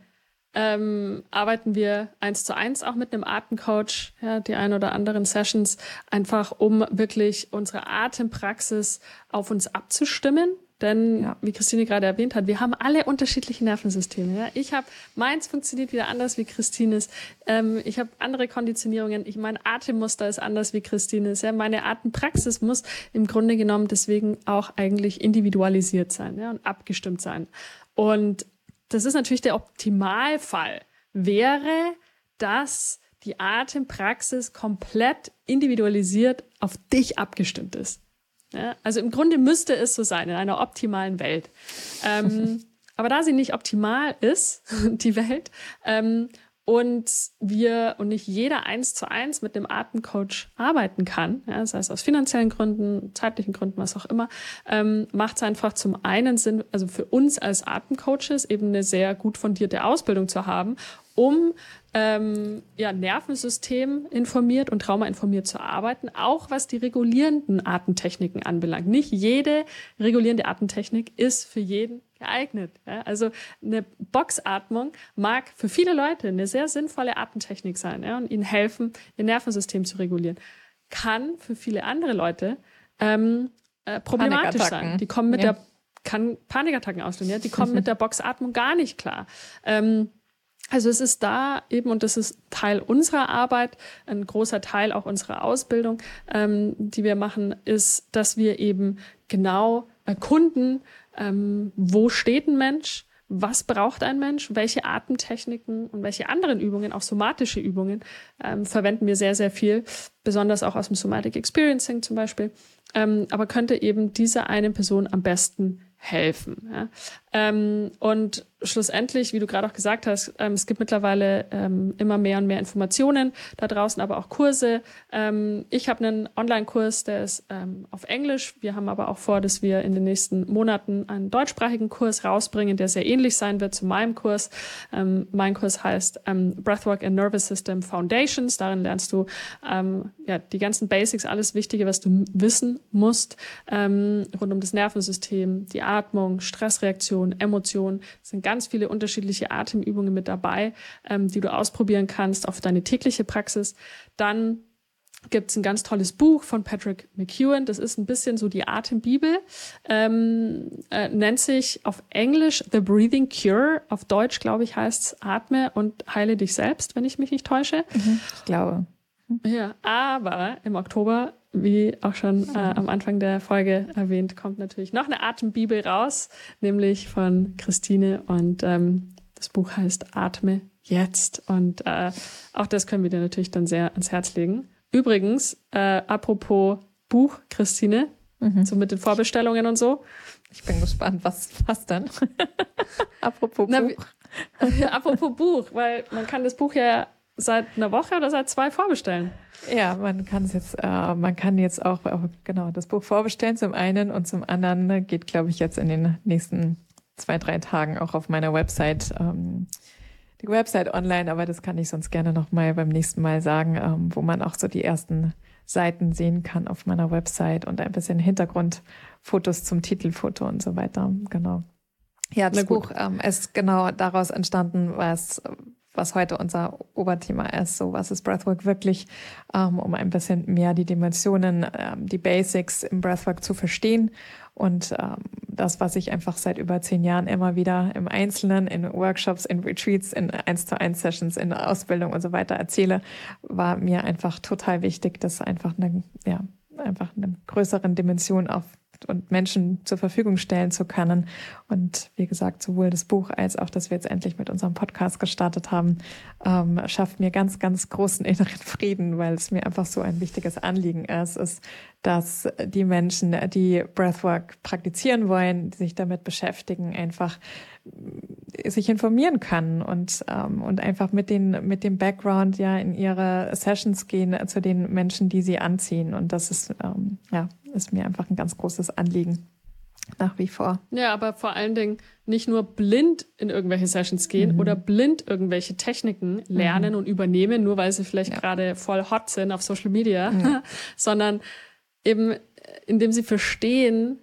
ähm, arbeiten wir eins zu eins auch mit einem Atemcoach, ja, die ein oder anderen Sessions, einfach um wirklich unsere Atempraxis auf uns abzustimmen denn, ja. wie Christine gerade erwähnt hat, wir haben alle unterschiedliche Nervensysteme. Ja? Ich habe, meins funktioniert wieder anders wie Christines. Ähm, ich habe andere Konditionierungen. Ich, mein Atemmuster ist anders wie Christines. Ja? Meine Atempraxis muss im Grunde genommen deswegen auch eigentlich individualisiert sein ja? und abgestimmt sein. Und das ist natürlich der Optimalfall. Wäre, dass die Atempraxis komplett individualisiert auf dich abgestimmt ist. Ja, also im Grunde müsste es so sein in einer optimalen Welt. Ähm, <laughs> aber da sie nicht optimal ist, <laughs> die Welt, ähm, und wir und nicht jeder eins zu eins mit dem Atemcoach arbeiten kann, ja, sei es aus finanziellen Gründen, zeitlichen Gründen, was auch immer, ähm, macht es einfach zum einen Sinn, also für uns als Atemcoaches eben eine sehr gut fundierte Ausbildung zu haben, um ähm, ja, Nervensystem informiert und Trauma informiert zu arbeiten, auch was die regulierenden Atemtechniken anbelangt. Nicht jede regulierende Atemtechnik ist für jeden geeignet. Ja? Also eine Boxatmung mag für viele Leute eine sehr sinnvolle Atemtechnik sein ja? und ihnen helfen, ihr Nervensystem zu regulieren. Kann für viele andere Leute ähm, äh, problematisch sein. Die kommen mit ja. der kann Panikattacken auslösen, ja? Die kommen <laughs> mit der Boxatmung gar nicht klar. Ähm, Also es ist da eben, und das ist Teil unserer Arbeit, ein großer Teil auch unserer Ausbildung, ähm, die wir machen, ist, dass wir eben genau erkunden, ähm, wo steht ein Mensch, was braucht ein Mensch, welche Atemtechniken und welche anderen Übungen, auch somatische Übungen, ähm, verwenden wir sehr, sehr viel, besonders auch aus dem Somatic Experiencing zum Beispiel, ähm, aber könnte eben diese eine Person am besten helfen. Ja? Ähm, und schlussendlich, wie du gerade auch gesagt hast, ähm, es gibt mittlerweile ähm, immer mehr und mehr Informationen da draußen, aber auch Kurse. Ähm, ich habe einen Online-Kurs, der ist ähm, auf Englisch. Wir haben aber auch vor, dass wir in den nächsten Monaten einen deutschsprachigen Kurs rausbringen, der sehr ähnlich sein wird zu meinem Kurs. Ähm, mein Kurs heißt Breathwork and Nervous System Foundations. Darin lernst du ja, die ganzen Basics, alles Wichtige, was du wissen musst rund um das Nervensystem, die Atmung, Stressreaktion, Emotionen, Emotionen. Es sind ganz viele unterschiedliche Atemübungen mit dabei, ähm, die du ausprobieren kannst auf deine tägliche Praxis. Dann gibt es ein ganz tolles Buch von Patrick McEwen. Das ist ein bisschen so die Atembibel. Ähm, äh, nennt sich auf Englisch The Breathing Cure. Auf Deutsch, glaube ich, heißt es Atme und heile dich selbst, wenn ich mich nicht täusche. Mhm, ich glaube. Ja, aber im Oktober wie auch schon äh, am Anfang der Folge erwähnt, kommt natürlich noch eine Atembibel raus, nämlich von Christine und ähm, das Buch heißt Atme jetzt und äh, auch das können wir dir natürlich dann sehr ans Herz legen. Übrigens, äh, apropos Buch, Christine, mhm. so mit den Vorbestellungen und so. Ich bin gespannt, was, was dann? <laughs> apropos Na, Buch. <laughs> apropos Buch, weil man kann das Buch ja seit einer Woche oder seit zwei vorbestellen. Ja, man kann es jetzt, äh, man kann jetzt auch genau das Buch vorbestellen zum einen und zum anderen geht, glaube ich, jetzt in den nächsten zwei, drei Tagen auch auf meiner Website ähm, die Website online, aber das kann ich sonst gerne noch mal beim nächsten Mal sagen, ähm, wo man auch so die ersten Seiten sehen kann auf meiner Website und ein bisschen Hintergrundfotos zum Titelfoto und so weiter. Genau. Ja, das Buch ähm, ist genau daraus entstanden, was was heute unser Oberthema ist. So, was ist Breathwork wirklich, ähm, um ein bisschen mehr die Dimensionen, ähm, die Basics im Breathwork zu verstehen. Und ähm, das, was ich einfach seit über zehn Jahren immer wieder im Einzelnen, in Workshops, in Retreats, in eins zu eins Sessions, in Ausbildung und so weiter erzähle, war mir einfach total wichtig, das einfach eine, ja, einfach eine größeren Dimension auf und Menschen zur Verfügung stellen zu können. Und wie gesagt, sowohl das Buch als auch, dass wir jetzt endlich mit unserem Podcast gestartet haben, ähm, schafft mir ganz, ganz großen <laughs> inneren Frieden, weil es mir einfach so ein wichtiges Anliegen ist, ist, dass die Menschen, die Breathwork praktizieren wollen, sich damit beschäftigen, einfach sich informieren kann und ähm, und einfach mit den mit dem Background ja in ihre Sessions gehen zu den Menschen, die sie anziehen und das ist ähm, ja ist mir einfach ein ganz großes Anliegen nach wie vor. Ja, aber vor allen Dingen nicht nur blind in irgendwelche Sessions gehen mhm. oder blind irgendwelche Techniken lernen mhm. und übernehmen, nur weil sie vielleicht ja. gerade voll hot sind auf Social Media, ja. <laughs> sondern eben indem sie verstehen,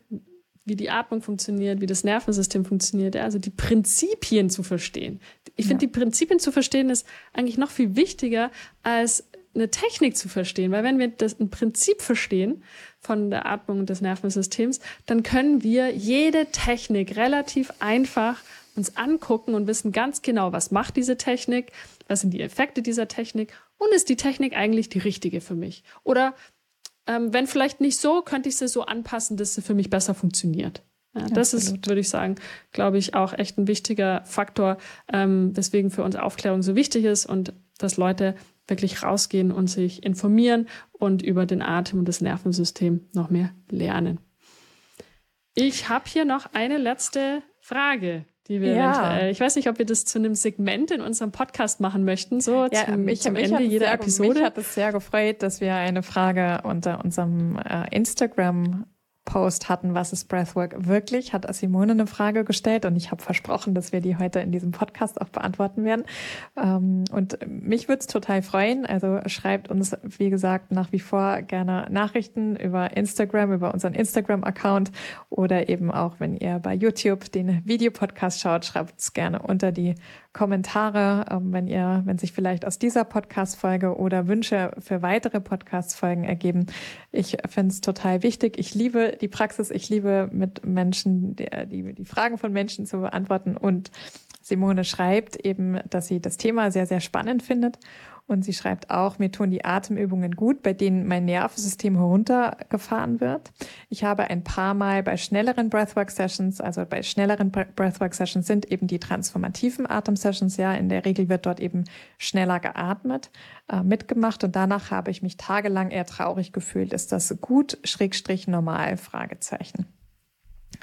wie die Atmung funktioniert, wie das Nervensystem funktioniert, ja, also die Prinzipien zu verstehen. Ich finde, die Prinzipien zu verstehen ist eigentlich noch viel wichtiger als eine Technik zu verstehen, weil wenn wir das ein Prinzip verstehen von der Atmung des Nervensystems, dann können wir jede Technik relativ einfach uns angucken und wissen ganz genau, was macht diese Technik, was sind die Effekte dieser Technik und ist die Technik eigentlich die richtige für mich? Oder ähm, wenn vielleicht nicht so, könnte ich sie so anpassen, dass sie für mich besser funktioniert. Ja, das Absolut. ist, würde ich sagen, glaube ich, auch echt ein wichtiger Faktor, ähm, weswegen für uns Aufklärung so wichtig ist und dass Leute wirklich rausgehen und sich informieren und über den Atem und das Nervensystem noch mehr lernen. Ich habe hier noch eine letzte Frage die wir ja. eventuell. Ich weiß nicht, ob wir das zu einem Segment in unserem Podcast machen möchten, so ja, zum, mich, zum Ende jeder sehr, Episode. Mich hat es sehr gefreut, dass wir eine Frage unter unserem äh, Instagram Post hatten, was ist Breathwork wirklich, hat Simone eine Frage gestellt und ich habe versprochen, dass wir die heute in diesem Podcast auch beantworten werden. Ähm, und mich würde es total freuen. Also schreibt uns, wie gesagt, nach wie vor gerne Nachrichten über Instagram, über unseren Instagram-Account oder eben auch, wenn ihr bei YouTube den Videopodcast schaut, schreibt es gerne unter die Kommentare, ähm, wenn ihr, wenn sich vielleicht aus dieser Podcast-Folge oder Wünsche für weitere Podcast-Folgen ergeben. Ich finde es total wichtig. Ich liebe die Praxis. Ich liebe mit Menschen, die, die, die Fragen von Menschen zu beantworten. Und Simone schreibt eben, dass sie das Thema sehr, sehr spannend findet und sie schreibt auch, mir tun die Atemübungen gut, bei denen mein Nervensystem heruntergefahren wird. Ich habe ein paar Mal bei schnelleren Breathwork-Sessions, also bei schnelleren Breathwork-Sessions sind eben die transformativen Atem-Sessions, ja, in der Regel wird dort eben schneller geatmet, äh, mitgemacht und danach habe ich mich tagelang eher traurig gefühlt. Ist das gut, schrägstrich normal, Fragezeichen.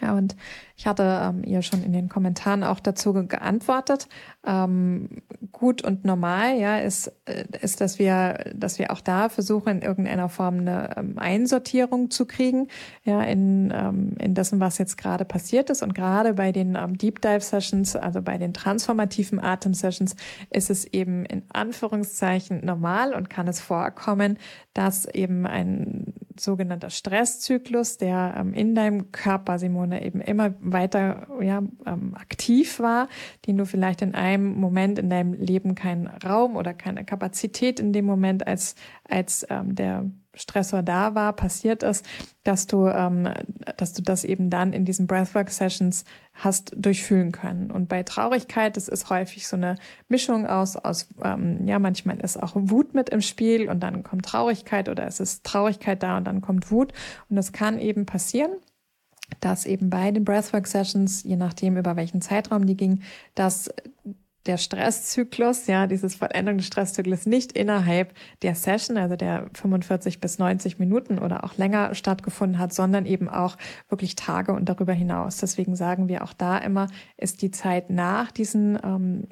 Ja, und ich hatte ähm, ihr schon in den Kommentaren auch dazu geantwortet. Ähm, gut und normal, ja, ist, äh, ist, dass wir, dass wir auch da versuchen, in irgendeiner Form eine ähm, Einsortierung zu kriegen, ja, in, ähm, in dessen, was jetzt gerade passiert ist. Und gerade bei den ähm, Deep Dive Sessions, also bei den transformativen Atem Sessions, ist es eben in Anführungszeichen normal und kann es vorkommen, dass eben ein sogenannter Stresszyklus, der ähm, in deinem Körper, Simone, eben immer weiter ja, ähm, aktiv war, den du vielleicht in einem Moment in deinem Leben keinen Raum oder keine Kapazität in dem Moment als, als ähm, der Stressor da war, passiert ist, dass du, ähm, dass du das eben dann in diesen Breathwork-Sessions hast durchfühlen können. Und bei Traurigkeit, das ist häufig so eine Mischung aus, aus ähm, ja, manchmal ist auch Wut mit im Spiel und dann kommt Traurigkeit oder es ist Traurigkeit da und dann kommt Wut. Und das kann eben passieren dass eben bei den Breathwork-Sessions, je nachdem über welchen Zeitraum die ging, dass der Stresszyklus, ja, dieses Vollendung des Stresszyklus nicht innerhalb der Session, also der 45 bis 90 Minuten oder auch länger stattgefunden hat, sondern eben auch wirklich Tage und darüber hinaus. Deswegen sagen wir auch da immer, ist die Zeit nach diesen ähm,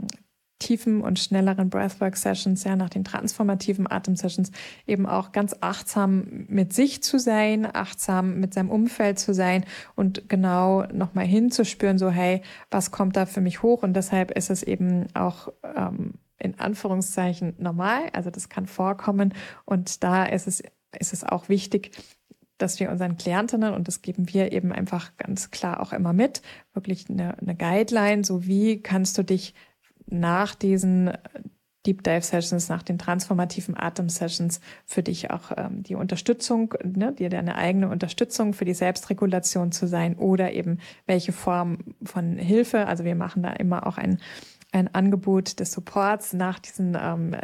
tiefen und schnelleren Breathwork-Sessions, ja, nach den transformativen Atem-Sessions eben auch ganz achtsam mit sich zu sein, achtsam mit seinem Umfeld zu sein und genau nochmal hinzuspüren, so, hey, was kommt da für mich hoch? Und deshalb ist es eben auch ähm, in Anführungszeichen normal, also das kann vorkommen und da ist es, ist es auch wichtig, dass wir unseren Klientinnen, und das geben wir eben einfach ganz klar auch immer mit, wirklich eine, eine Guideline, so wie kannst du dich nach diesen Deep Dive Sessions, nach den transformativen Atem Sessions für dich auch ähm, die Unterstützung, ne, dir deine eigene Unterstützung für die Selbstregulation zu sein oder eben welche Form von Hilfe. Also wir machen da immer auch ein, ein Angebot des Supports nach diesen ähm,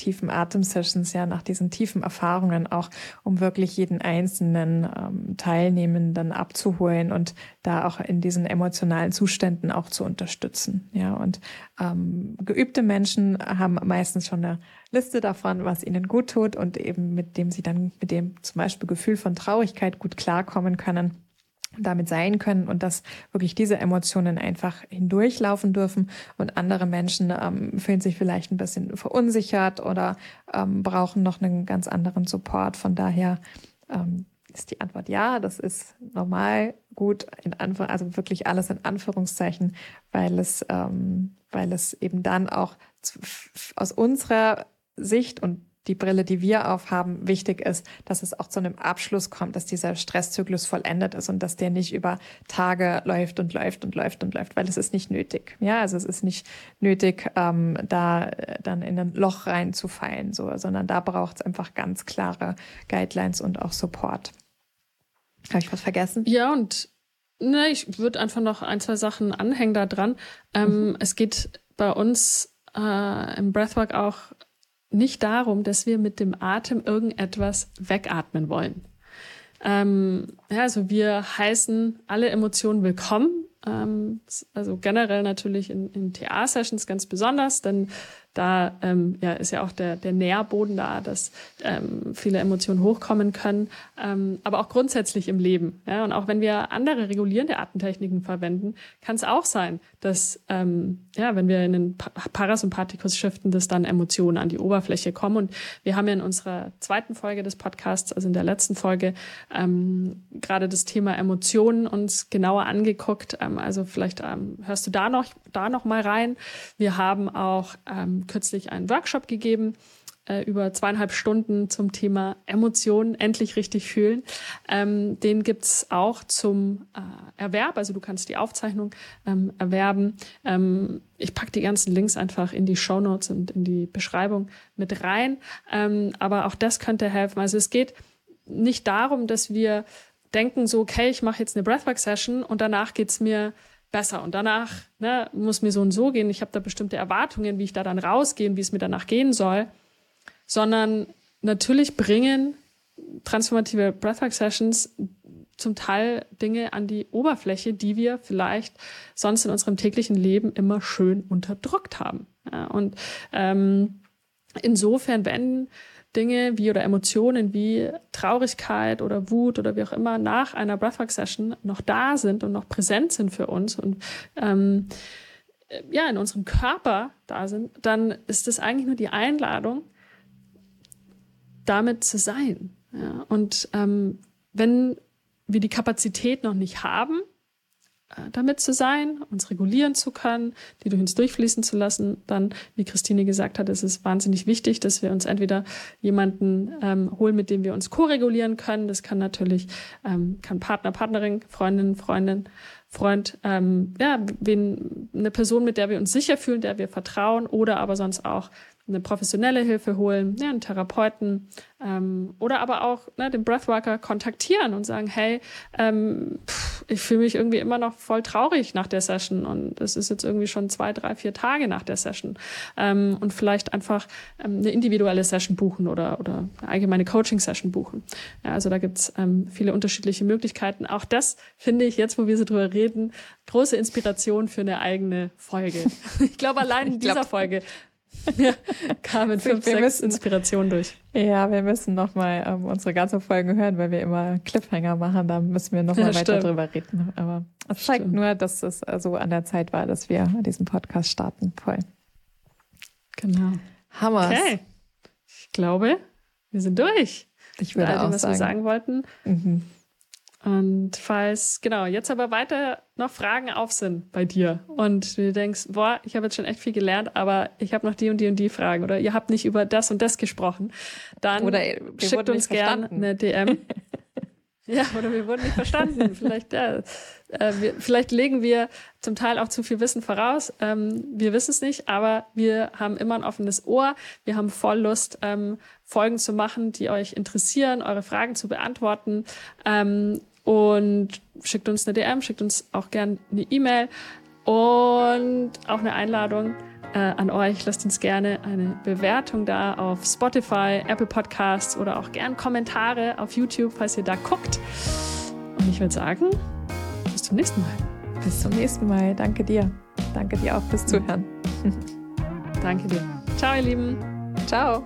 tiefen Atemsessions, ja, nach diesen tiefen Erfahrungen auch, um wirklich jeden einzelnen ähm, Teilnehmenden abzuholen und da auch in diesen emotionalen Zuständen auch zu unterstützen. Ja, und ähm, geübte Menschen haben meistens schon eine Liste davon, was ihnen gut tut und eben mit dem sie dann mit dem zum Beispiel Gefühl von Traurigkeit gut klarkommen können damit sein können und dass wirklich diese Emotionen einfach hindurchlaufen dürfen und andere Menschen ähm, fühlen sich vielleicht ein bisschen verunsichert oder ähm, brauchen noch einen ganz anderen Support. Von daher ähm, ist die Antwort ja, das ist normal, gut, in also wirklich alles in Anführungszeichen, weil es, ähm, weil es eben dann auch aus unserer Sicht und die Brille, die wir aufhaben, wichtig ist, dass es auch zu einem Abschluss kommt, dass dieser Stresszyklus vollendet ist und dass der nicht über Tage läuft und läuft und läuft und läuft, weil es ist nicht nötig. Ja, also es ist nicht nötig, ähm, da äh, dann in ein Loch reinzufallen, so, sondern da braucht es einfach ganz klare Guidelines und auch Support. Habe ich was vergessen? Ja, und ne, ich würde einfach noch ein, zwei Sachen anhängen da dran. Ähm, mhm. Es geht bei uns äh, im Breathwork auch nicht darum, dass wir mit dem Atem irgendetwas wegatmen wollen. Ähm, ja, also wir heißen alle Emotionen willkommen. Ähm, also generell natürlich in, in TA-Sessions ganz besonders, denn da ähm, ja, ist ja auch der, der Nährboden da, dass ähm, viele Emotionen hochkommen können, ähm, aber auch grundsätzlich im Leben. Ja? Und auch wenn wir andere regulierende Atemtechniken verwenden, kann es auch sein, dass ähm, ja, wenn wir in den Parasympathikus shiften, dass dann Emotionen an die Oberfläche kommen. Und wir haben ja in unserer zweiten Folge des Podcasts, also in der letzten Folge, ähm, gerade das Thema Emotionen uns genauer angeguckt. Ähm, also vielleicht ähm, hörst du da noch, da noch mal rein. Wir haben auch ähm, kürzlich einen Workshop gegeben äh, über zweieinhalb Stunden zum Thema Emotionen endlich richtig fühlen. Ähm, den gibt's auch zum äh, Erwerb. Also du kannst die Aufzeichnung ähm, erwerben. Ähm, ich pack die ganzen Links einfach in die Show Notes und in die Beschreibung mit rein. Ähm, aber auch das könnte helfen. Also es geht nicht darum, dass wir denken so, okay, ich mache jetzt eine Breathwork-Session und danach geht's mir besser. Und danach ne, muss mir so und so gehen. Ich habe da bestimmte Erwartungen, wie ich da dann rausgehe, wie es mir danach gehen soll. Sondern natürlich bringen transformative Breathwork-Sessions zum Teil Dinge an die Oberfläche, die wir vielleicht sonst in unserem täglichen Leben immer schön unterdrückt haben. Ja, und ähm, insofern, wenn Dinge wie oder Emotionen wie Traurigkeit oder Wut oder wie auch immer nach einer Breathwork-Session noch da sind und noch präsent sind für uns und ähm, ja, in unserem Körper da sind, dann ist es eigentlich nur die Einladung, damit zu sein. Ja, und ähm, wenn wir die Kapazität noch nicht haben, äh, damit zu sein, uns regulieren zu können, die durch uns durchfließen zu lassen, dann, wie Christine gesagt hat, ist es wahnsinnig wichtig, dass wir uns entweder jemanden ähm, holen, mit dem wir uns ko-regulieren können. Das kann natürlich, ähm, kann Partner, Partnerin, Freundin, Freundin, Freund, ähm, ja, wen, eine Person, mit der wir uns sicher fühlen, der wir vertrauen, oder aber sonst auch eine professionelle Hilfe holen, ja, einen Therapeuten ähm, oder aber auch ne, den Breathworker kontaktieren und sagen, hey, ähm, pff, ich fühle mich irgendwie immer noch voll traurig nach der Session und es ist jetzt irgendwie schon zwei, drei, vier Tage nach der Session ähm, und vielleicht einfach ähm, eine individuelle Session buchen oder, oder eine allgemeine Coaching-Session buchen. Ja, also da gibt's ähm, viele unterschiedliche Möglichkeiten. Auch das finde ich jetzt, wo wir so drüber reden, große Inspiration für eine eigene Folge. <laughs> Ich glaube, allein in dieser Folge ja, <laughs> kamen fünf, wir sechs müssen, Inspirationen durch. Ja, wir müssen nochmal ähm, unsere ganzen Folgen hören, weil wir immer Cliffhanger machen. Da müssen wir nochmal ja, weiter stimmt. drüber reden. Aber es zeigt stimmt. nur, dass es so also an der Zeit war, dass wir diesen Podcast starten. Voll. Genau. Hammer. Okay. Ich glaube, wir sind durch. Ich würde all dem, auch was sagen. wir sagen wollten. Mhm. Und falls, genau, jetzt aber weiter noch Fragen auf sind bei dir und du denkst, boah, ich habe jetzt schon echt viel gelernt, aber ich habe noch die und die und die Fragen oder ihr habt nicht über das und das gesprochen, dann oder schickt uns gerne eine DM. <laughs> ja, oder wir wurden nicht verstanden. <laughs> vielleicht, ja, äh, wir, vielleicht legen wir zum Teil auch zu viel Wissen voraus. Ähm, wir wissen es nicht, aber wir haben immer ein offenes Ohr. Wir haben voll Lust, ähm, Folgen zu machen, die euch interessieren, eure Fragen zu beantworten. Ähm, und schickt uns eine DM, schickt uns auch gern eine E-Mail und auch eine Einladung äh, an euch. Lasst uns gerne eine Bewertung da auf Spotify, Apple Podcasts oder auch gern Kommentare auf YouTube, falls ihr da guckt. Und ich würde sagen, bis zum nächsten Mal. Bis zum nächsten Mal. Danke dir. Danke dir auch fürs Zuhören. Danke dir. Ciao, ihr Lieben. Ciao.